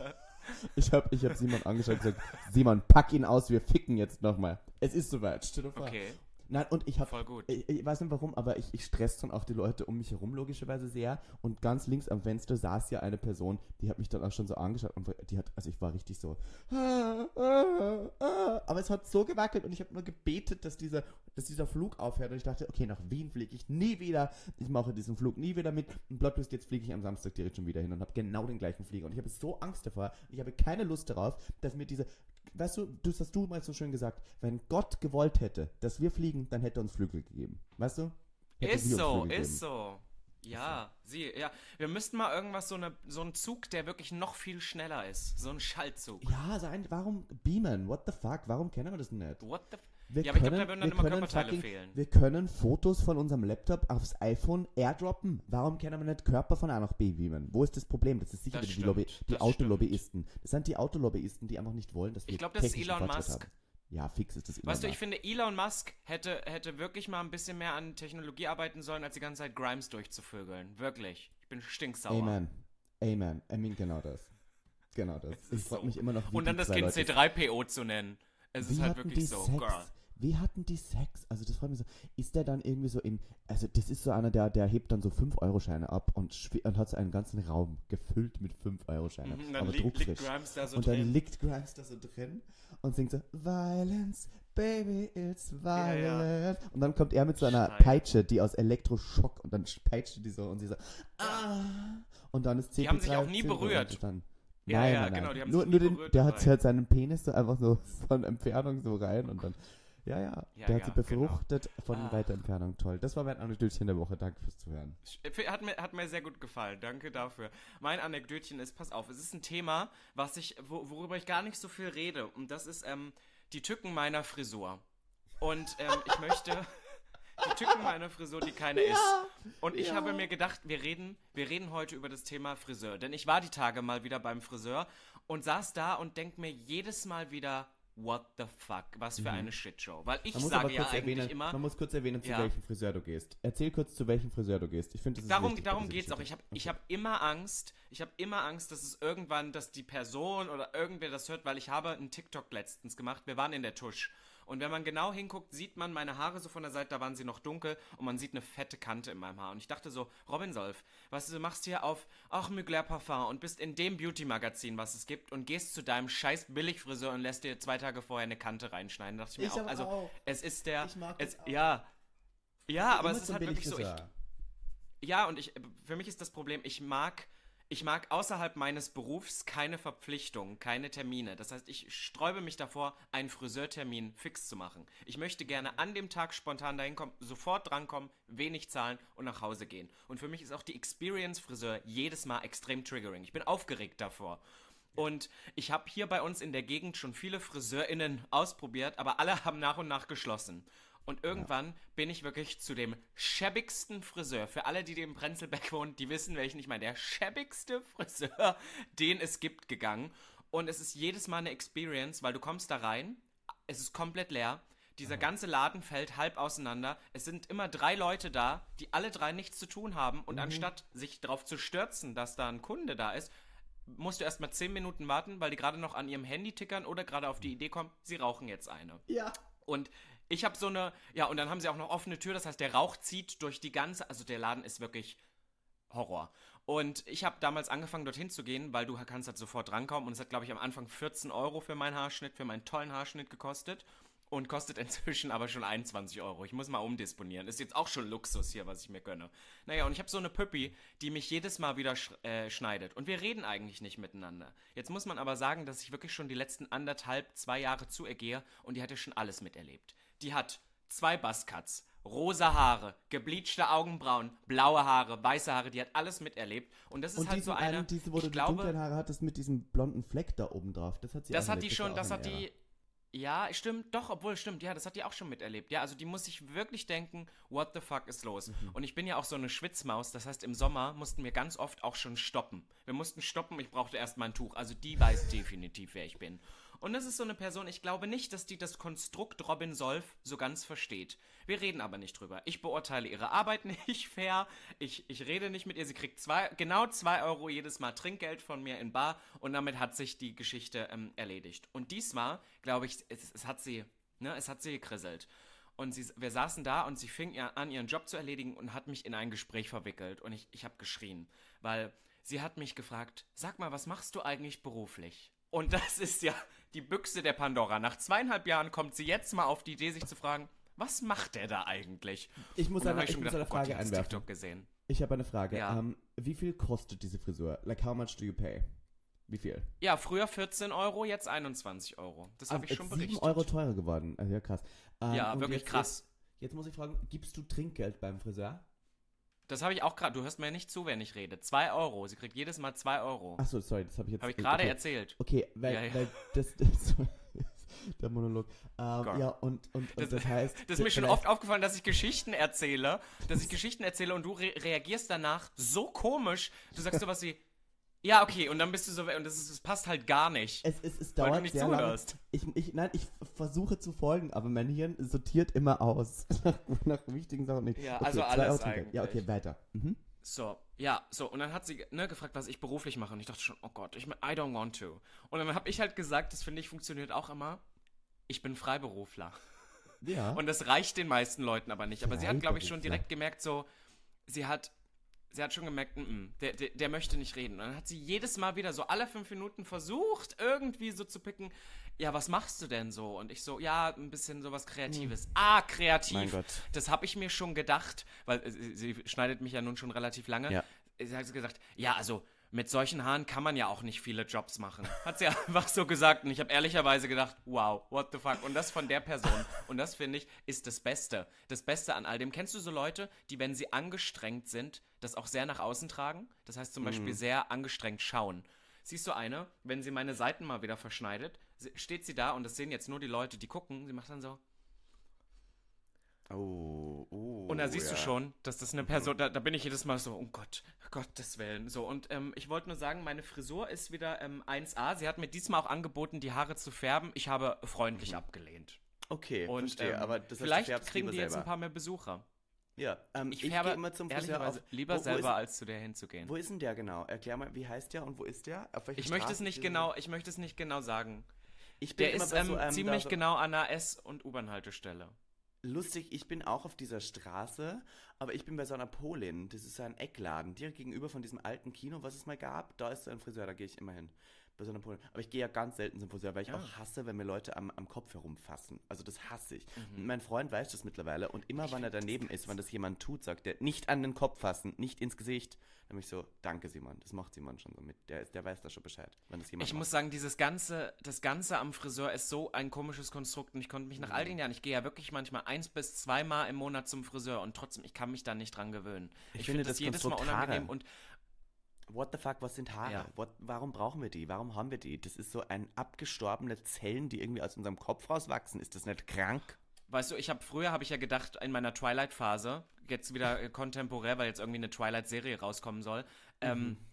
ich habe ich hab Simon angeschaut und gesagt, Simon, pack ihn aus, wir ficken jetzt nochmal. Es ist soweit, stell dir vor. Okay, Nein, und ich habe voll gut. Ich, ich weiß nicht warum, aber ich, ich stress dann auch die Leute um mich herum logischerweise sehr. Und ganz links am Fenster saß ja eine Person, die hat mich dann auch schon so angeschaut und die hat, also ich war richtig so. "Ah, ah, ah." Aber es hat so gewackelt und ich habe nur gebetet, dass dieser, dass dieser Flug aufhört. Und ich dachte, okay, nach Wien fliege ich nie wieder. Ich mache diesen Flug nie wieder mit. Und Plot Twist, jetzt fliege ich am Samstag direkt schon wieder hin und habe genau den gleichen Flieger. Und ich habe so Angst davor. Ich habe keine Lust darauf, dass mir diese weißt du, das hast du mal so schön gesagt, wenn Gott gewollt hätte, dass wir fliegen, dann hätte er uns Flügel gegeben. Weißt du? Hätte Ist sie uns so, gegeben. ist so. Ja, sie, ja. Wir müssten mal irgendwas, so, eine, so einen Zug, der wirklich noch viel schneller ist. So ein Schaltzug. Ja, sein, warum beamen? What the fuck? Warum kennen wir das nicht? What the f Wir Ja, aber ich glaub, da würden dann immer können Körperteile fucking- fehlen. Wir können Fotos von unserem Laptop aufs iPhone airdroppen. Warum können wir nicht Körper von A nach B beamen? Wo ist das Problem? Das ist sicher Das die, Lobby, stimmt, die das Autolobbyisten. Das sind die Autolobbyisten, die einfach nicht wollen, dass wir Ich glaub, das ist Elon Fortschritt Musk. Haben. Ja, fix ist das Elon Weißt du, ich finde, Elon Musk hätte, hätte wirklich mal ein bisschen mehr an Technologie arbeiten sollen, als die ganze Zeit Grimes durchzuvögeln. Wirklich. Ich bin stinksauer. Amen. Amen. I mean, genau das. Genau das. Es Ich frage so. mich immer noch, wie Und dann das Kind Leute C3PO zu nennen. Es Wie ist halt wirklich so, Sex? girl. Wie hatten die Sex? Also das freut mich so. Ist der dann irgendwie so in, also das ist so einer, der, der hebt dann so 5-Euro-Scheine ab und, und hat so einen ganzen Raum gefüllt mit 5-Euro-Scheinen. Mhm, dann aber liegt, liegt. Grimes da so und dann drin. liegt Grimes da so drin und singt so, Violence, baby, it's Ja, ja. violent. Und dann kommt er mit so einer Stein. Peitsche, die aus Elektroschock und dann peitscht die so und sie so, ah. Und dann ist CP3 Die haben sich auch nie berührt. und Dann, Ja, nein, ja, nein, nein. genau, haben nur, nur den, der hat halt seinen Penis so einfach so von Entfernung so rein und dann, ja, ja, Ja, der ja, hat sie genau. befruchtet von Ah. weiter Entfernung. Toll. Das war mein Anekdötchen der Woche. Danke fürs Zuhören. Hat mir, hat mir sehr gut gefallen. Danke dafür. Mein Anekdötchen ist, pass auf, es ist ein Thema, was ich, wo, worüber ich gar nicht so viel rede. Und das ist ähm, die Tücken meiner Frisur. Und ähm, ich möchte die Tücken meiner Frisur, die keine ist. Und ich ja. habe mir gedacht, wir reden, wir reden heute über das Thema Friseur. Denn ich war die Tage mal wieder beim Friseur und saß da und denk mir jedes Mal wieder, what the fuck, was für eine Shitshow. Weil ich Mhm. Sage ja eigentlich erwähnen, immer. man muss kurz erwähnen, zu Ja. welchem Friseur du gehst. Erzähl kurz, zu welchem Friseur du gehst. Ich finde, das ist Darum, wichtig darum geht's auch. Ich habe ich hab immer Angst, ich habe immer Angst, dass es irgendwann, dass die Person oder irgendwer das hört, weil ich habe einen TikTok letztens gemacht. Wir waren in der Tusch. Und wenn man genau hinguckt, sieht man meine Haare so von der Seite, da waren sie noch dunkel und man sieht eine fette Kante in meinem Haar. Und ich dachte so, Robin Solf, was du machst hier auf, ach, Mugler Parfum und bist in dem Beauty-Magazin, was es gibt und gehst zu deinem scheiß Billigfriseur und lässt dir zwei Tage vorher eine Kante reinschneiden. Da dachte ich mir Ich auch, aber also, auch. es ist der, Ich mag es, auch. ja, ja, aber es ist halt wirklich so, ich, ja, und ich, für mich ist das Problem, ich mag, ich mag außerhalb meines Berufs keine Verpflichtungen, keine Termine. Das heißt, ich sträube mich davor, einen Friseurtermin fix zu machen. Ich möchte gerne an dem Tag spontan dahin kommen, sofort drankommen, wenig zahlen und nach Hause gehen. Und für mich ist auch die Experience Friseur jedes Mal extrem triggering. Ich bin aufgeregt davor. Und ich habe hier bei uns in der Gegend schon viele FriseurInnen ausprobiert, aber alle haben nach und nach geschlossen. Und irgendwann bin ich wirklich zu dem schäbigsten Friseur. Für alle, die im Prenzlberg wohnen, die wissen, welchen ich meine. Der schäbigste Friseur, den es gibt, gegangen. Und es ist jedes Mal eine Experience, weil du kommst da rein, es ist komplett leer. Dieser ganze Laden fällt halb auseinander. Es sind immer drei Leute da, die alle drei nichts zu tun haben. Und anstatt sich darauf zu stürzen, dass da ein Kunde da ist, musst du erstmal zehn Minuten warten, weil die gerade noch an ihrem Handy tickern oder gerade auf die Idee kommen, sie rauchen jetzt eine. Ja. Und ich habe so eine, ja, und dann haben sie auch noch offene Tür, das heißt, der Rauch zieht durch die ganze, also der Laden ist wirklich Horror. Und ich habe damals angefangen, dorthin zu gehen, weil du kannst halt sofort rankommen. Und es hat, glaube ich, am Anfang 14 Euro für meinen Haarschnitt, für meinen tollen Haarschnitt gekostet. Und kostet inzwischen aber schon 21 Euro. Ich muss mal umdisponieren. Ist jetzt auch schon Luxus hier, was ich mir gönne. Naja, und ich habe so eine Püppi, die mich jedes Mal wieder sch äh, schneidet. Und wir reden eigentlich nicht miteinander. Jetzt muss man aber sagen, dass ich wirklich schon die letzten anderthalb, zwei Jahre zu ihr gehe. Und die hat ja schon alles miterlebt. Die hat zwei Buzzcuts, rosa Haare, gebleachte Augenbrauen, blaue Haare, weiße Haare, die hat alles miterlebt. Und das ist Und halt so eine. einen, diese, wo ich du die glaube, dunklen Haare hattest mit diesem blonden Fleck da oben drauf. Das hat sie das auch hat die schon, das hat die. Ja, stimmt, doch, obwohl, stimmt, ja, das hat die auch schon miterlebt. Ja, also die muss sich wirklich denken, what the fuck ist los? Mhm. Und ich bin ja auch so eine Schwitzmaus, das heißt, im Sommer mussten wir ganz oft auch schon stoppen. Wir mussten stoppen, ich brauchte erst mal ein Tuch. Also die weiß definitiv, wer ich bin. Und das ist so eine Person, ich glaube nicht, dass die das Konstrukt Robin Solf so ganz versteht. Wir reden aber nicht drüber. Ich beurteile ihre Arbeit nicht fair. Ich, ich rede nicht mit ihr. Sie kriegt zwei, genau zwei Euro jedes Mal Trinkgeld von mir in Bar und damit hat sich die Geschichte ähm, erledigt. Und diesmal, glaube ich, es, es hat sie, ne, es hat sie gekrisselt. Und sie, wir saßen da und sie fing an, ihren Job zu erledigen und hat mich in ein Gespräch verwickelt. Und ich, ich habe geschrien, weil sie hat mich gefragt, sag mal, was machst du eigentlich beruflich? Und das ist ja die Büchse der Pandora. Nach zweieinhalb Jahren kommt sie jetzt mal auf die Idee, sich zu fragen, was macht der da eigentlich? Ich muss eine, ich muss gedacht, eine oh Gott, Frage hat's einwerfen. TikTok gesehen. Ich habe eine Frage. Ja. Ähm, wie viel kostet diese Frisur? Like, how much do you pay? Wie viel? Ja, früher 14 Euro, jetzt 21 Euro. Das habe Ah, ich schon jetzt 7 berichtet. Euro teurer geworden. Also, ja, krass. Ähm, Ja, wirklich jetzt, krass. Jetzt, jetzt muss ich fragen, gibst du Trinkgeld beim Friseur? Das habe ich auch gerade. Du hörst mir nicht zu, wenn ich rede. 2 Euro. Sie kriegt jedes Mal 2 Euro. Achso, sorry, das habe ich jetzt. Habe ich gerade okay. erzählt. Okay, weil, Ja, ja. weil das, das der Monolog. Ähm, ja, und, und, und Das, das, heißt. das ist mir schon oft aufgefallen, dass ich Geschichten erzähle, dass ich Geschichten erzähle und du re reagierst danach so komisch. Du sagst sowas wie, ja, okay, und dann bist du so, und das, ist, das passt halt gar nicht. Es, es, es Weil du dauert nicht sehr lange. zuhörst. Ich, ich, nein, ich versuche zu folgen, aber mein Hirn sortiert immer aus. nach, nach wichtigen Sachen nicht. Ja, okay, also alles Trinkgeld. Ja, okay, eigentlich. weiter. Mhm. So, ja, so, und dann hat sie ne, gefragt, was ich beruflich mache. Und ich dachte schon, oh Gott, ich, I don't want to. Und dann habe ich halt gesagt, das finde ich funktioniert auch immer, ich bin Freiberufler. Ja. Und das reicht den meisten Leuten aber nicht. Aber sie hat, glaube ich, schon direkt gemerkt, so, sie hat, sie hat schon gemerkt, mm, -mm, der, der, der möchte nicht reden. Und dann hat sie jedes Mal wieder so alle fünf Minuten versucht, irgendwie so zu picken, ja, was machst du denn so? Und ich so, ja, ein bisschen sowas Kreatives. Ah, kreativ. Mein Gott. Das habe ich mir schon gedacht, weil äh, sie, sie schneidet mich ja nun schon relativ lange. Ja. Sie hat gesagt, ja, also mit solchen Haaren kann man ja auch nicht viele Jobs machen. Hat sie einfach so gesagt. Und ich habe ehrlicherweise gedacht, wow, what the fuck. Und das von der Person. Und das finde ich ist das Beste. Das Beste an all dem. Kennst du so Leute, die, wenn sie angestrengt sind, das auch sehr nach außen tragen? Das heißt zum Beispiel sehr angestrengt schauen. Siehst du eine, wenn sie meine Seiten mal wieder verschneidet, steht sie da und das sehen jetzt nur die Leute, die gucken. Sie macht dann so. Oh, oh. Und da siehst ja. du schon, dass das eine Person, da, da bin ich jedes Mal so, um Gott, Gottes Willen. So, und ähm, ich wollte nur sagen, meine Frisur ist wieder ähm, 1A. Sie hat mir diesmal auch angeboten, die Haare zu färben. Ich habe freundlich abgelehnt. Okay, Und verstehe. ähm, aber das vielleicht kriegen die jetzt selber. ein paar mehr Besucher. Ja, ähm, Ich, ich, färbe immer zum Friseur auf. lieber wo, wo selber, Ist, als zu der hinzugehen. wo ist denn der genau? Erklär mal, wie heißt der und wo ist der? Ich möchte es Straße nicht genau, ich möchte es nicht genau sagen. Ich bin Der ist so ähm, da ziemlich so, genau an der S- und U-Bahn-Haltestelle. Lustig, ich bin auch auf dieser Straße, aber ich bin bei so einer Polin. Das ist so ein Eckladen, direkt gegenüber von diesem alten Kino, was es mal gab. Da ist so ein Friseur, da gehe ich immer hin. Einer Polin. Aber ich gehe ja ganz selten zum Friseur, weil ich Ja. auch hasse, wenn mir Leute am, am Kopf herumfassen. Also das hasse ich. Mhm. Mein Freund weiß das mittlerweile und immer, wenn er daneben ist, wenn das jemand tut, sagt er, nicht an den Kopf fassen, nicht ins Gesicht. Dann bin ich so, danke Simon, das macht Simon schon so mit. Der, der weiß da schon Bescheid, wenn das jemand Ich macht. muss sagen, dieses ganze, das Ganze am Friseur ist so ein komisches Konstrukt und ich konnte mich nach all den Jahren, ich gehe ja wirklich manchmal eins bis zweimal im Monat zum Friseur und trotzdem, ich kann mich da nicht dran gewöhnen. Ich Ich, finde das das jedes Mal unangenehm Haare. und What the fuck, was sind Haare? Ja. What, warum brauchen wir die? Warum haben wir die? Das ist so ein abgestorbene Zellen, die irgendwie aus unserem Kopf rauswachsen. Ist das nicht krank? weißt du, ich habe früher habe ich ja gedacht in meiner Twilight Phase, jetzt wieder äh, kontemporär, weil jetzt irgendwie eine Twilight Serie rauskommen soll, ähm, war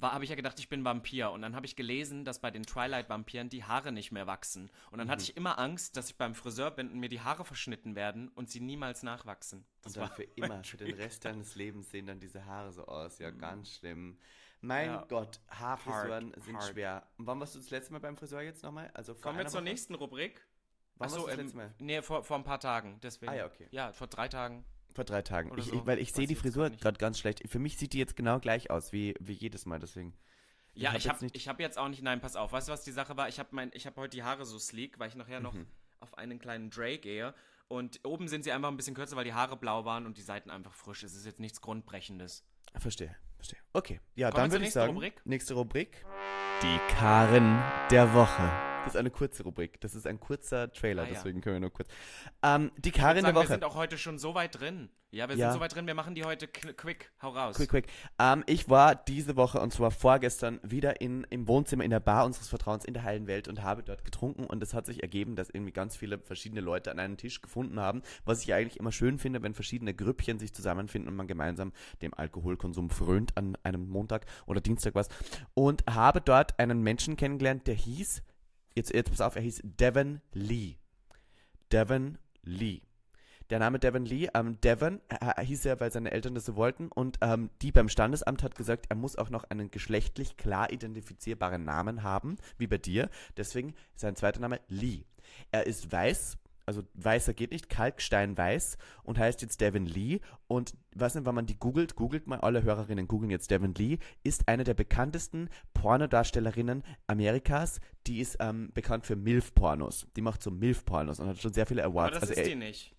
habe ich ja gedacht, ich bin Vampir und dann habe ich gelesen, dass bei den Twilight Vampiren die Haare nicht mehr wachsen und dann hatte ich immer Angst, dass ich beim Friseur bin und mir die Haare verschnitten werden und sie niemals nachwachsen. Das Und dann war für immer, für den Rest deines Lebens sehen dann diese Haare so aus. Ja, ganz schlimm. Mein Ja. Gott, Haarfrisuren Hard, sind hard. schwer. Und wann warst du das letzte Mal beim Friseur jetzt nochmal? Also Kommen wir zur Woche? nächsten Rubrik. Wann Achso, warst du das ähm, letzte Mal? nee, vor, vor ein paar Tagen, deswegen. Ah ja, okay. Ja, vor drei Tagen. Vor drei Tagen. Ich, so. ich, weil ich sehe die Frisur gerade ganz schlecht. Für mich sieht die jetzt genau gleich aus wie, wie jedes Mal, deswegen. Ja, hab ich habe ich hab jetzt auch nicht, nein, pass auf, weißt du, was die Sache war? Ich habe mein, ich habe heute die Haare so sleek, weil ich nachher noch Mhm. auf einen kleinen Dre gehe. Und oben sind sie einfach ein bisschen kürzer, weil die Haare blau waren und die Seiten einfach frisch. Es ist jetzt nichts Grundbrechendes. Verstehe, verstehe. Okay, ja, Kommen dann würde ich sagen, Rubrik? nächste Rubrik. Die Karren der Woche. Das ist eine kurze Rubrik. Das ist ein kurzer Trailer, Ah, ja. deswegen können wir nur kurz. Ähm, die Karin der sagen, wir Woche. sind auch heute schon so weit drin. Ja, wir Ja. sind so weit drin, wir machen die heute qu- quick. Hau raus. Quick, quick. Ähm, ich war diese Woche und zwar vorgestern wieder in, im Wohnzimmer in der Bar unseres Vertrauens in der heilen Welt und habe dort getrunken und es hat sich ergeben, dass irgendwie ganz viele verschiedene Leute an einem Tisch gefunden haben, was ich eigentlich immer schön finde, wenn verschiedene Grüppchen sich zusammenfinden und man gemeinsam dem Alkoholkonsum frönt an einem Montag oder Dienstag was und habe dort einen Menschen kennengelernt, der hieß jetzt, jetzt pass auf, er hieß Devon Lee. Devon Lee. Der Name Devon Lee, ähm, Devon äh, hieß er, weil seine Eltern das so wollten und ähm, die beim Standesamt hat gesagt, er muss auch noch einen geschlechtlich klar identifizierbaren Namen haben, wie bei dir. Deswegen sein zweiter Name Lee. Er ist weiß, also weißer geht nicht, Kalksteinweiß und heißt jetzt Devon Lee. Und was nicht, wenn man die googelt, googelt mal, alle Hörerinnen googeln jetzt Devon Lee, ist eine der bekanntesten Pornodarstellerinnen Amerikas. Die ist ähm, bekannt für MILF-Pornos. Die macht so MILF-Pornos und hat schon sehr viele Awards. Aber das also ist die nicht.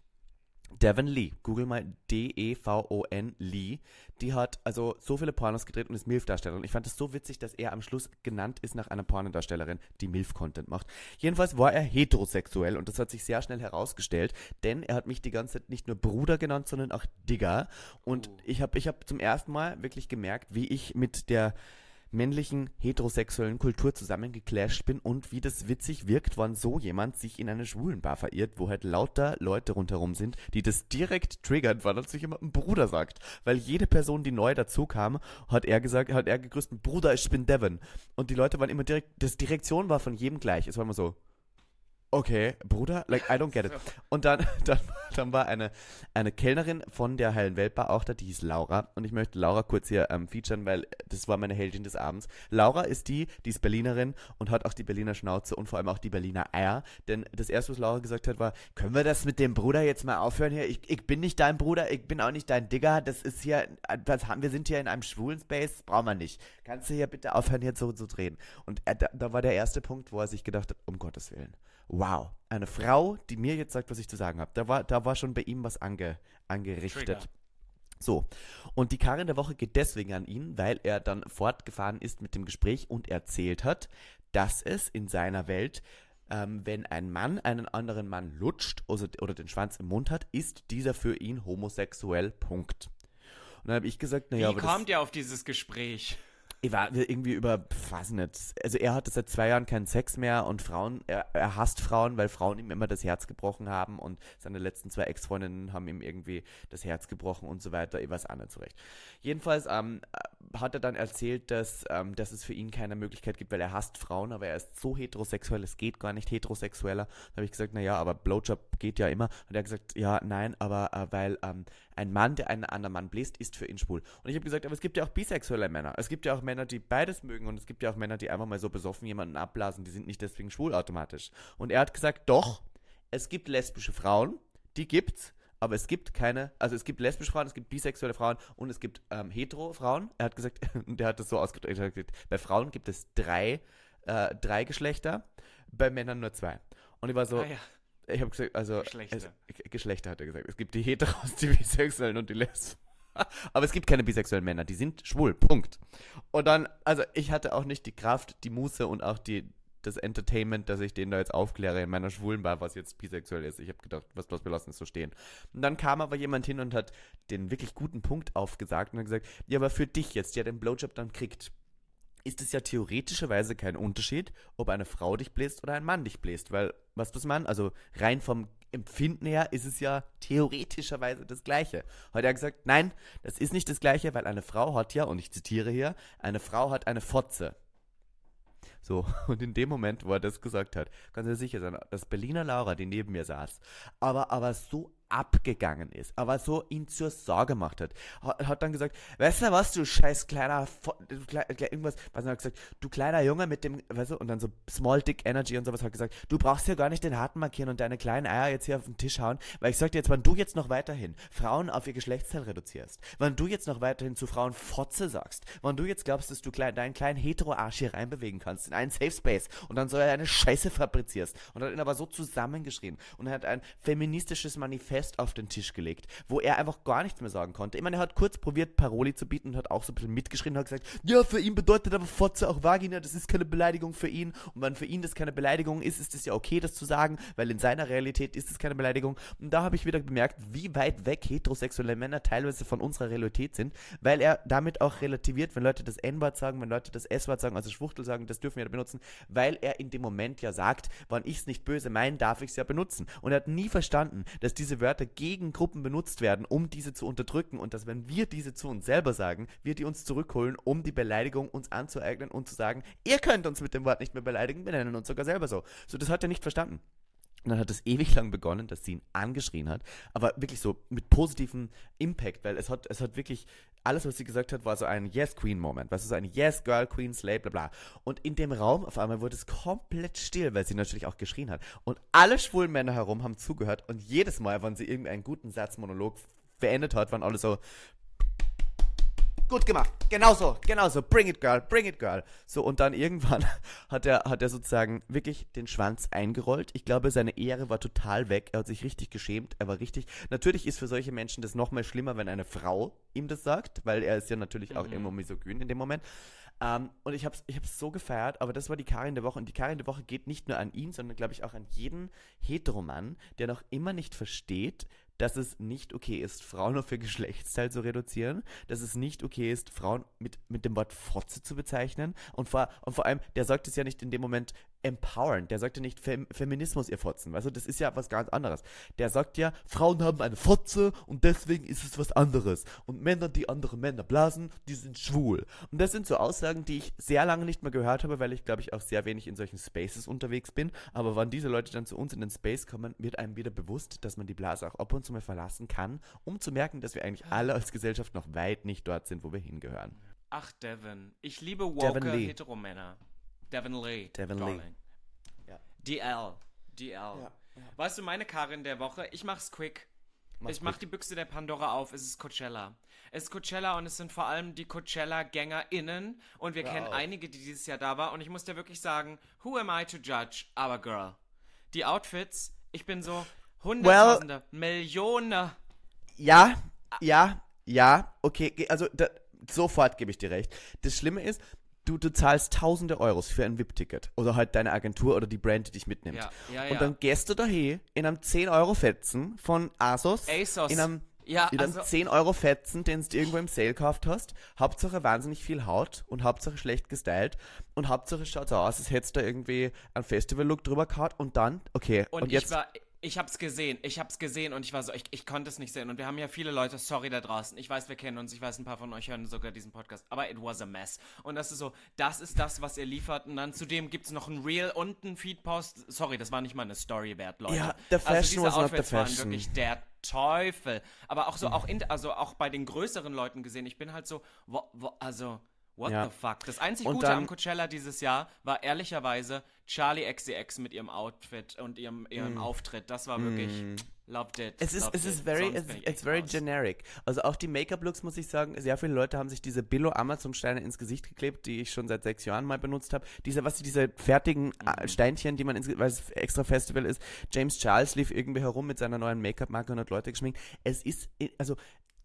Devon Lee, google mal D-E-V-O-N Lee, die hat also so viele Pornos gedreht und ist MILF-Darstellerin. Ich fand es so witzig, dass er am Schluss genannt ist nach einer Pornodarstellerin, die MILF-Content macht. Jedenfalls war er heterosexuell und das hat sich sehr schnell herausgestellt, denn er hat mich die ganze Zeit nicht nur Bruder genannt, sondern auch Digger. Und Oh. ich habe ich hab zum ersten Mal wirklich gemerkt, wie ich mit der männlichen heterosexuellen Kultur zusammengeclasht bin und wie das witzig wirkt, wann so jemand sich in eine Schwulenbar verirrt, wo halt lauter Leute rundherum sind, die das direkt triggert, weil er sich immer ein Bruder sagt. Weil jede Person, die neu dazu kam, hat er gesagt, hat er gegrüßt, Bruder, ich bin Devon. Und die Leute waren immer direkt, das, die Reaktion war von jedem gleich. Es war immer so, okay, Bruder, like, I don't get it. Und dann, dann, dann war eine, eine Kellnerin von der Heilen Weltbar auch da, die hieß Laura. Und ich möchte Laura kurz hier ähm, featuren, weil das war meine Heldin des Abends. Laura ist die, die ist Berlinerin und hat auch die Berliner Schnauze und vor allem auch die Berliner Eier. Denn das erste, was Laura gesagt hat, war, können wir das mit dem Bruder jetzt mal aufhören hier? Ich, ich bin nicht dein Bruder, ich bin auch nicht dein Digger. Das ist hier, das haben, wir sind hier in einem schwulen Space, brauchen wir nicht. Kannst du hier bitte aufhören, hier so zu drehen? Und er, da, da war der erste Punkt, wo er sich gedacht hat, um Gottes Willen wow, eine Frau, die mir jetzt sagt, was ich zu sagen habe. Da war, da war schon bei ihm was ange, angerichtet. Trigger. So, und die Karin der Woche geht deswegen an ihn, weil er dann fortgefahren ist mit dem Gespräch und erzählt hat, dass es in seiner Welt, ähm, wenn ein Mann einen anderen Mann lutscht oder, oder den Schwanz im Mund hat, ist dieser für ihn homosexuell. Punkt. Und dann habe ich gesagt, naja, Wie aber kommt ihr auf dieses Gespräch? Ich war irgendwie über, weiß nicht, also er hatte seit zwei Jahren keinen Sex mehr und Frauen, er, er hasst Frauen, weil Frauen ihm immer das Herz gebrochen haben und seine letzten zwei Ex-Freundinnen haben ihm irgendwie das Herz gebrochen und so weiter, ich weiß auch nicht so recht. Jedenfalls ähm, hat er dann erzählt, dass, ähm, dass es für ihn keine Möglichkeit gibt, weil er hasst Frauen, aber er ist so heterosexuell, es geht gar nicht heterosexueller. Da habe ich gesagt, naja, aber Blowjob geht ja immer. Und er hat gesagt, ja, nein, aber äh, weil ähm, ein Mann, der einen anderen Mann bläst, ist für ihn schwul. Und ich habe gesagt, aber es gibt ja auch bisexuelle Männer. Es gibt ja auch Männer, die beides mögen und es gibt ja auch Männer, die einfach mal so besoffen jemanden abblasen, die sind nicht deswegen schwul automatisch. Und er hat gesagt, doch, es gibt lesbische Frauen, die gibt's, aber es gibt keine, also es gibt lesbische Frauen, es gibt bisexuelle Frauen und es gibt ähm, hetero Frauen. Er hat gesagt, der hat das so ausgedrückt, er hat gesagt, bei Frauen gibt es drei, äh, drei Geschlechter, bei Männern nur zwei. Und ich war so, Ah ja. ich habe gesagt, also Geschlechter. Es, Geschlechter hat er gesagt. Es gibt die Heteros, die Bisexuellen und die Lesben. Aber es gibt keine bisexuellen Männer, die sind schwul. Punkt. Und dann, also ich hatte auch nicht die Kraft, die Muße und auch die das Entertainment, dass ich den da jetzt aufkläre in meiner schwulen Bar, was jetzt bisexuell ist. Ich habe gedacht, was bloß wir lassen es so stehen. Und dann kam aber jemand hin und hat den wirklich guten Punkt aufgesagt und hat gesagt, ja, aber für dich jetzt, der den Blowjob dann kriegt, ist es ja theoretischerweise kein Unterschied, ob eine Frau dich bläst oder ein Mann dich bläst, weil, was das Mann, also rein vom Empfinden her ist es ja theoretischerweise das Gleiche. Hat er gesagt, nein, das ist nicht das Gleiche, weil eine Frau hat ja, und ich zitiere hier, eine Frau hat eine Fotze. So, und in dem Moment, wo er das gesagt hat, kann er sicher sein, dass Berliner Laura, die neben mir saß, aber, aber so abgegangen ist, aber so ihn zur Sorge gemacht hat, hat, dann gesagt, weißt du was, du scheiß kleiner, du klei- irgendwas, was hat gesagt, du kleiner Junge mit dem, weißt du, und dann so Small Dick Energy und sowas hat gesagt, du brauchst ja gar nicht den Harten markieren und deine kleinen Eier jetzt hier auf den Tisch hauen, weil ich sag dir jetzt, wenn du jetzt noch weiterhin Frauen auf ihr Geschlechtsteil reduzierst, wenn du jetzt noch weiterhin zu Frauen Fotze sagst, wenn du jetzt glaubst, dass du klein, deinen kleinen Hetero-Arsch hier reinbewegen kannst in einen Safe Space und dann so eine Scheiße fabrizierst und hat ihn aber so zusammengeschrien und hat ein feministisches Manifest auf den Tisch gelegt, wo er einfach gar nichts mehr sagen konnte. Ich meine, er hat kurz probiert, Paroli zu bieten und hat auch so ein bisschen mitgeschrien und hat gesagt, ja, für ihn bedeutet aber Fotze auch Vagina, das ist keine Beleidigung für ihn und wenn für ihn das keine Beleidigung ist, ist es ja okay, das zu sagen, weil in seiner Realität ist es keine Beleidigung und da habe ich wieder bemerkt, wie weit weg heterosexuelle Männer teilweise von unserer Realität sind, weil er damit auch relativiert, wenn Leute das N-Wort sagen, wenn Leute das S-Wort sagen, also Schwuchtel sagen, das dürfen wir ja benutzen, weil er in dem Moment ja sagt, wenn ich es nicht böse meine, darf ich es ja benutzen. Und er hat nie verstanden, dass diese Wörter Wörter gegen Gruppen benutzt werden, um diese zu unterdrücken und dass wenn wir diese zu uns selber sagen, wir die uns zurückholen, um die Beleidigung uns anzueignen und zu sagen, ihr könnt uns mit dem Wort nicht mehr beleidigen, wir nennen uns sogar selber so. So, das hat er nicht verstanden. Und dann hat es ewig lang begonnen, dass sie ihn angeschrien hat, aber wirklich so mit positivem Impact, weil es hat, es hat wirklich, alles, was sie gesagt hat, war so ein Yes-Queen-Moment, weißt du, so ein Yes-Girl, Queen, Slave, bla bla. Und in dem Raum auf einmal wurde es komplett still, weil sie natürlich auch geschrien hat. Und alle schwulen Männer herum haben zugehört und jedes Mal, wenn sie irgendeinen guten Satzmonolog beendet hat, waren alle so, Gut gemacht. Genauso, genauso. Bring it, girl, bring it, girl. So, und dann irgendwann hat er, hat er sozusagen wirklich den Schwanz eingerollt. Ich glaube, seine Ehre war total weg. Er hat sich richtig geschämt. Er war richtig. Natürlich ist für solche Menschen das nochmal schlimmer, wenn eine Frau ihm das sagt, weil er ist ja natürlich auch Mhm. irgendwo misogyn in dem Moment. Ähm, und ich habe es ich hab's so gefeiert, aber das war die Karin der Woche. Und die Karin der Woche geht nicht nur an ihn, sondern, glaube ich, auch an jeden Heteromann, der noch immer nicht versteht, dass es nicht okay ist, Frauen auf ihr Geschlechtsteil zu reduzieren, dass es nicht okay ist, Frauen mit, mit dem Wort Fotze zu bezeichnen. Und vor, und vor allem, der sagt es ja nicht in dem Moment empowern, der sagt ja nicht Fem Feminismus ihr Fotzen, also das ist ja was ganz anderes. Der sagt ja, Frauen haben eine Fotze und deswegen ist es was anderes. Und Männer, die andere Männer blasen, die sind schwul. Und das sind so Aussagen, die ich sehr lange nicht mehr gehört habe, weil ich glaube ich auch sehr wenig in solchen Spaces unterwegs bin. Aber wann diese Leute dann zu uns in den Space kommen, wird einem wieder bewusst, dass man die Blase auch ab und zu mal verlassen kann, um zu merken, dass wir eigentlich alle als Gesellschaft noch weit nicht dort sind, wo wir hingehören. Ach, Devin. Ich liebe Lee. Heteromänner. Devin Lee. Devin Lee. Ja. DL. DL. Weißt du, meine Karin der Woche, ich mach's quick. Mach's ich mach quick. die Büchse der Pandora auf, es ist Coachella. Es ist Coachella und es sind vor allem die Coachella-GängerInnen und wir Hör kennen auf. einige, die dieses Jahr da waren und ich muss dir wirklich sagen, who am I to judge? Aber girl. Die Outfits, ich bin so Hunderttausende, Millionen. Ja, ja, ja, okay, also da, sofort gebe ich dir recht. Das Schlimme ist, du, du zahlst tausende Euros für ein VIP-Ticket oder halt deine Agentur oder die Brand, die dich mitnimmt. Ja, ja, Und ja. dann gehst du dahin in einem 10-Euro-Fetzen von Asos, ASOS. in einem, Ja, in einem also- 10-Euro-Fetzen, den du irgendwo im Sale gekauft hast. Hauptsache wahnsinnig viel Haut und Hauptsache schlecht gestylt und Hauptsache schaut so aus, als hättest du da irgendwie einen Festival-Look drüber gehabt und dann, okay, Und, und, jetzt... war, ich hab's gesehen, ich hab's gesehen und ich war so, ich, ich konnte es nicht sehen. Und wir haben ja viele Leute, sorry da draußen. Ich weiß, wir kennen uns, ich weiß, ein paar von euch hören sogar diesen Podcast. Aber it was a mess. Und das ist so, das ist das, was ihr liefert. Und dann zudem gibt's noch ein Reel und ein Feedpost. Sorry, das war nicht mal eine Story wert, Leute. Ja, the fashion also diese was not the Outfits waren wirklich der Teufel. Aber auch so, auch in, also auch bei den größeren Leuten gesehen, ich bin halt so, wo, wo, also. What Ja. the fuck? Das einzig Gute dann- am Coachella dieses Jahr war ehrlicherweise Charlie XCX mit ihrem Outfit und ihrem, ihrem Auftritt. Das war wirklich loved it. Mm. Es ist, es ist it. very, it's, it's very raus. generic. Also auch die Make-up-Looks, muss ich sagen, sehr viele Leute haben sich diese Billo-Amazon-Steine ins Gesicht geklebt, die ich schon seit sechs Jahren mal benutzt habe. Diese, was diese fertigen Mhm. äh, Steinchen, die man ins, weil es extra Festival ist. James Charles lief irgendwie herum mit seiner neuen Make-up-Marke und hat Leute geschminkt. Es ist, also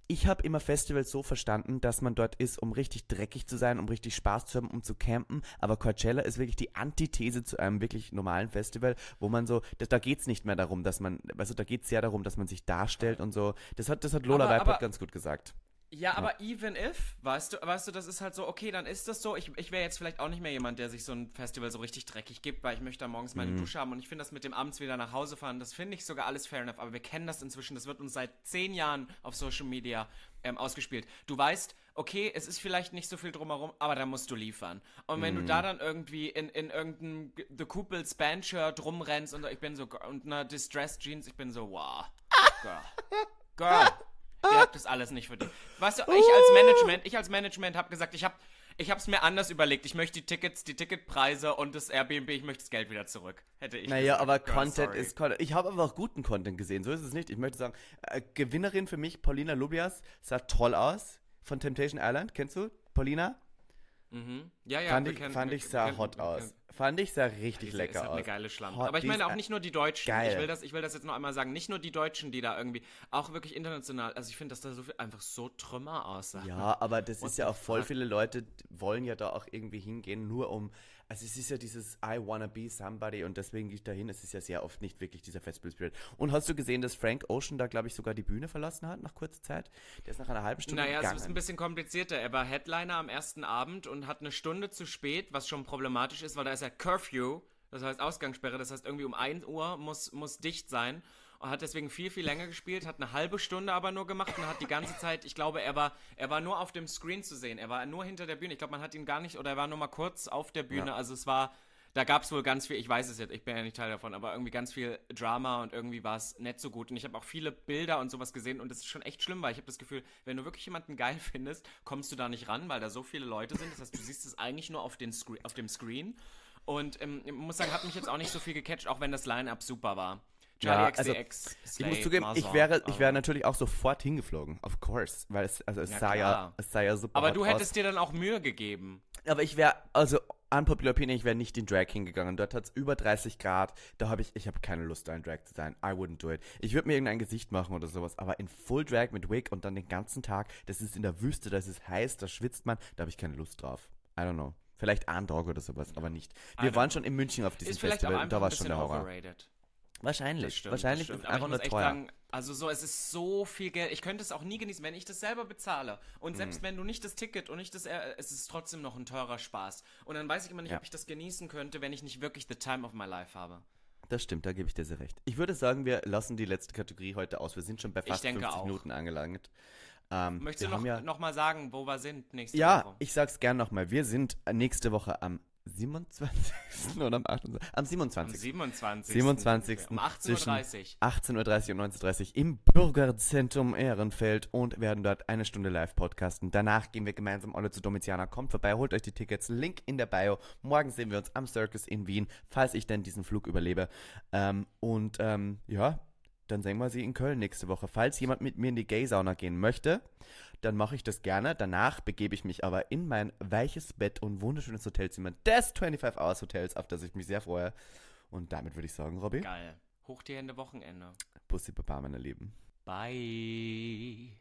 ich habe immer Festivals so verstanden, dass man dort ist, um richtig dreckig zu sein, um richtig Spaß zu haben, um zu campen. Aber Coachella ist wirklich die Antithese zu einem wirklich normalen Festival, wo man so, das, da geht's nicht mehr darum, dass man, also da geht's sehr darum, dass man sich darstellt und so. Das hat, das hat Lola aber- ganz gut gesagt. Ja, aber even if, weißt du, weißt du, das ist halt so, okay, dann ist das so. Ich, ich wäre jetzt vielleicht auch nicht mehr jemand, der sich so ein Festival so richtig dreckig gibt, weil ich möchte da morgens Mhm. meine Dusche haben und ich finde das mit dem abends wieder nach Hause fahren, das finde ich sogar alles fair enough. Aber wir kennen das inzwischen, das wird uns seit zehn Jahren auf Social Media ähm, ausgespielt. Du weißt, okay, es ist vielleicht nicht so viel drumherum, aber da musst du liefern. Und wenn du Mhm. da dann irgendwie in, in irgendeinem The Couples Band-Shirt rumrennst und ich bin so, und einer Distressed Jeans, ich bin so, wow, girl, girl. Ihr habt das alles nicht verdient. Weißt du, ich als Management, ich als Management habe gesagt, ich habe ich habe es mir anders überlegt. Ich möchte die Tickets, die Ticketpreise und das Airbnb, ich möchte das Geld wieder zurück. Hätte ich Naja, gesagt. aber Girl, Content sorry. ist Content. Ich habe aber auch guten Content gesehen, so ist es nicht. Ich möchte sagen, äh, Gewinnerin für mich, Paulina Lubias, sah toll aus. Von Temptation Island, kennst du? Paulina? Mhm. Ja, ja, fand ich, fand ich sah hot aus. Fand ich sah richtig Die lecker ist halt aus. eine geile Schlampe. Aber ich meine auch nicht nur die Deutschen. geil. Ich will, das, ich will das jetzt noch einmal sagen. Nicht nur die Deutschen, die da irgendwie, auch wirklich international. Also ich finde, dass da so viel einfach so Trümmer aussah. Ja, aber das What ist ja auch voll fuck? viele Leute wollen ja da auch irgendwie hingehen, nur um. Also es ist ja dieses I wanna be somebody und deswegen gehe ich da hin. Es ist ja sehr oft nicht wirklich dieser Festival Spirit. Und hast du gesehen, dass Frank Ocean da, glaube ich, sogar die Bühne verlassen hat nach kurzer Zeit? Der ist nach einer halben Stunde Naja, es gegangen. ist ein bisschen komplizierter. Er war Headliner am ersten Abend und hat eine Stunde zu spät, was schon problematisch ist, weil da ist ja Curfew, das heißt Ausgangssperre, das heißt irgendwie um 1 Uhr muss, muss dicht sein. Und hat deswegen viel, viel länger gespielt, hat eine halbe Stunde aber nur gemacht und hat die ganze Zeit, ich glaube, er war, er war nur auf dem Screen zu sehen. Er war nur hinter der Bühne. Ich glaube, man hat ihn gar nicht, oder er war nur mal kurz auf der Bühne. Ja. Also es war, da gab es wohl ganz viel, ich weiß es jetzt, ich bin ja nicht Teil davon, aber irgendwie ganz viel Drama und irgendwie war es nicht so gut. Und ich habe auch viele Bilder und sowas gesehen und das ist schon echt schlimm, weil ich habe das Gefühl, wenn du wirklich jemanden geil findest, kommst du da nicht ran, weil da so viele Leute sind. Das heißt, du siehst es eigentlich nur auf, den Screen, auf dem Screen. Und ähm, ich muss sagen, hat mich jetzt auch nicht so viel gecatcht, auch wenn das Line-Up super war. Ja, also, Ich muss zugeben, ich wäre, ich wäre natürlich auch sofort hingeflogen, of course, weil es, also es Ja, sah ja, es sah ja super Aber du aus. hättest dir dann auch Mühe gegeben. Aber ich wäre, also unpopular opinion, ich wäre nicht in Drag hingegangen. Dort hat es über 30 Grad. Da habe ich, ich habe keine Lust, da in Drag zu sein. I wouldn't do it. Ich würde mir irgendein Gesicht machen oder sowas, aber in Full Drag mit Wig und dann den ganzen Tag, das ist in der Wüste, das ist heiß, da schwitzt man, da habe ich keine Lust drauf. I don't know. Vielleicht ein Dog oder sowas, aber nicht. Wir waren know. schon in München auf diesem Festival und da war schon der Horror. overrated. Wahrscheinlich. Stimmt, Wahrscheinlich ist einfach nur teuer. sagen, also so, es ist so viel Geld. Ich könnte es auch nie genießen, wenn ich das selber bezahle. Und Mhm. selbst wenn du nicht das Ticket und nicht das, es ist trotzdem noch ein teurer Spaß. Und dann weiß ich immer nicht, Ja. ob ich das genießen könnte, wenn ich nicht wirklich the time of my life habe. Das stimmt, da gebe ich dir sehr recht. Ich würde sagen, wir lassen die letzte Kategorie heute aus. Wir sind schon bei fast denke 50 auch. Minuten angelangt. Ähm, Möchtest du noch, ja, noch mal sagen, wo wir sind nächste Ja, Woche? ich sag's gern nochmal. Wir sind nächste Woche am 27. oder am 28. Am Am 27. 27. 27. Um 18.30 Uhr. 18.30 Uhr und 19.30 Uhr im Bürgerzentrum Ehrenfeld und werden dort eine Stunde live podcasten. Danach gehen wir gemeinsam alle zu Domiziana. Kommt vorbei, holt euch die Tickets. Link in der Bio. Morgen sehen wir uns am Circus in Wien, falls ich denn diesen Flug überlebe. Ähm, und ähm, ja, dann sehen wir sie in Köln nächste Woche. Falls jemand mit mir in die Gay-Sauna gehen möchte, dann mache ich das gerne. Danach begebe ich mich aber in mein weiches Bett und wunderschönes Hotelzimmer des 25 Hours Hotels, auf das ich mich sehr freue. Und damit würde ich sagen, Robby, Geil. Hoch die Hände Wochenende. Bussi Papa, meine Lieben. Bye.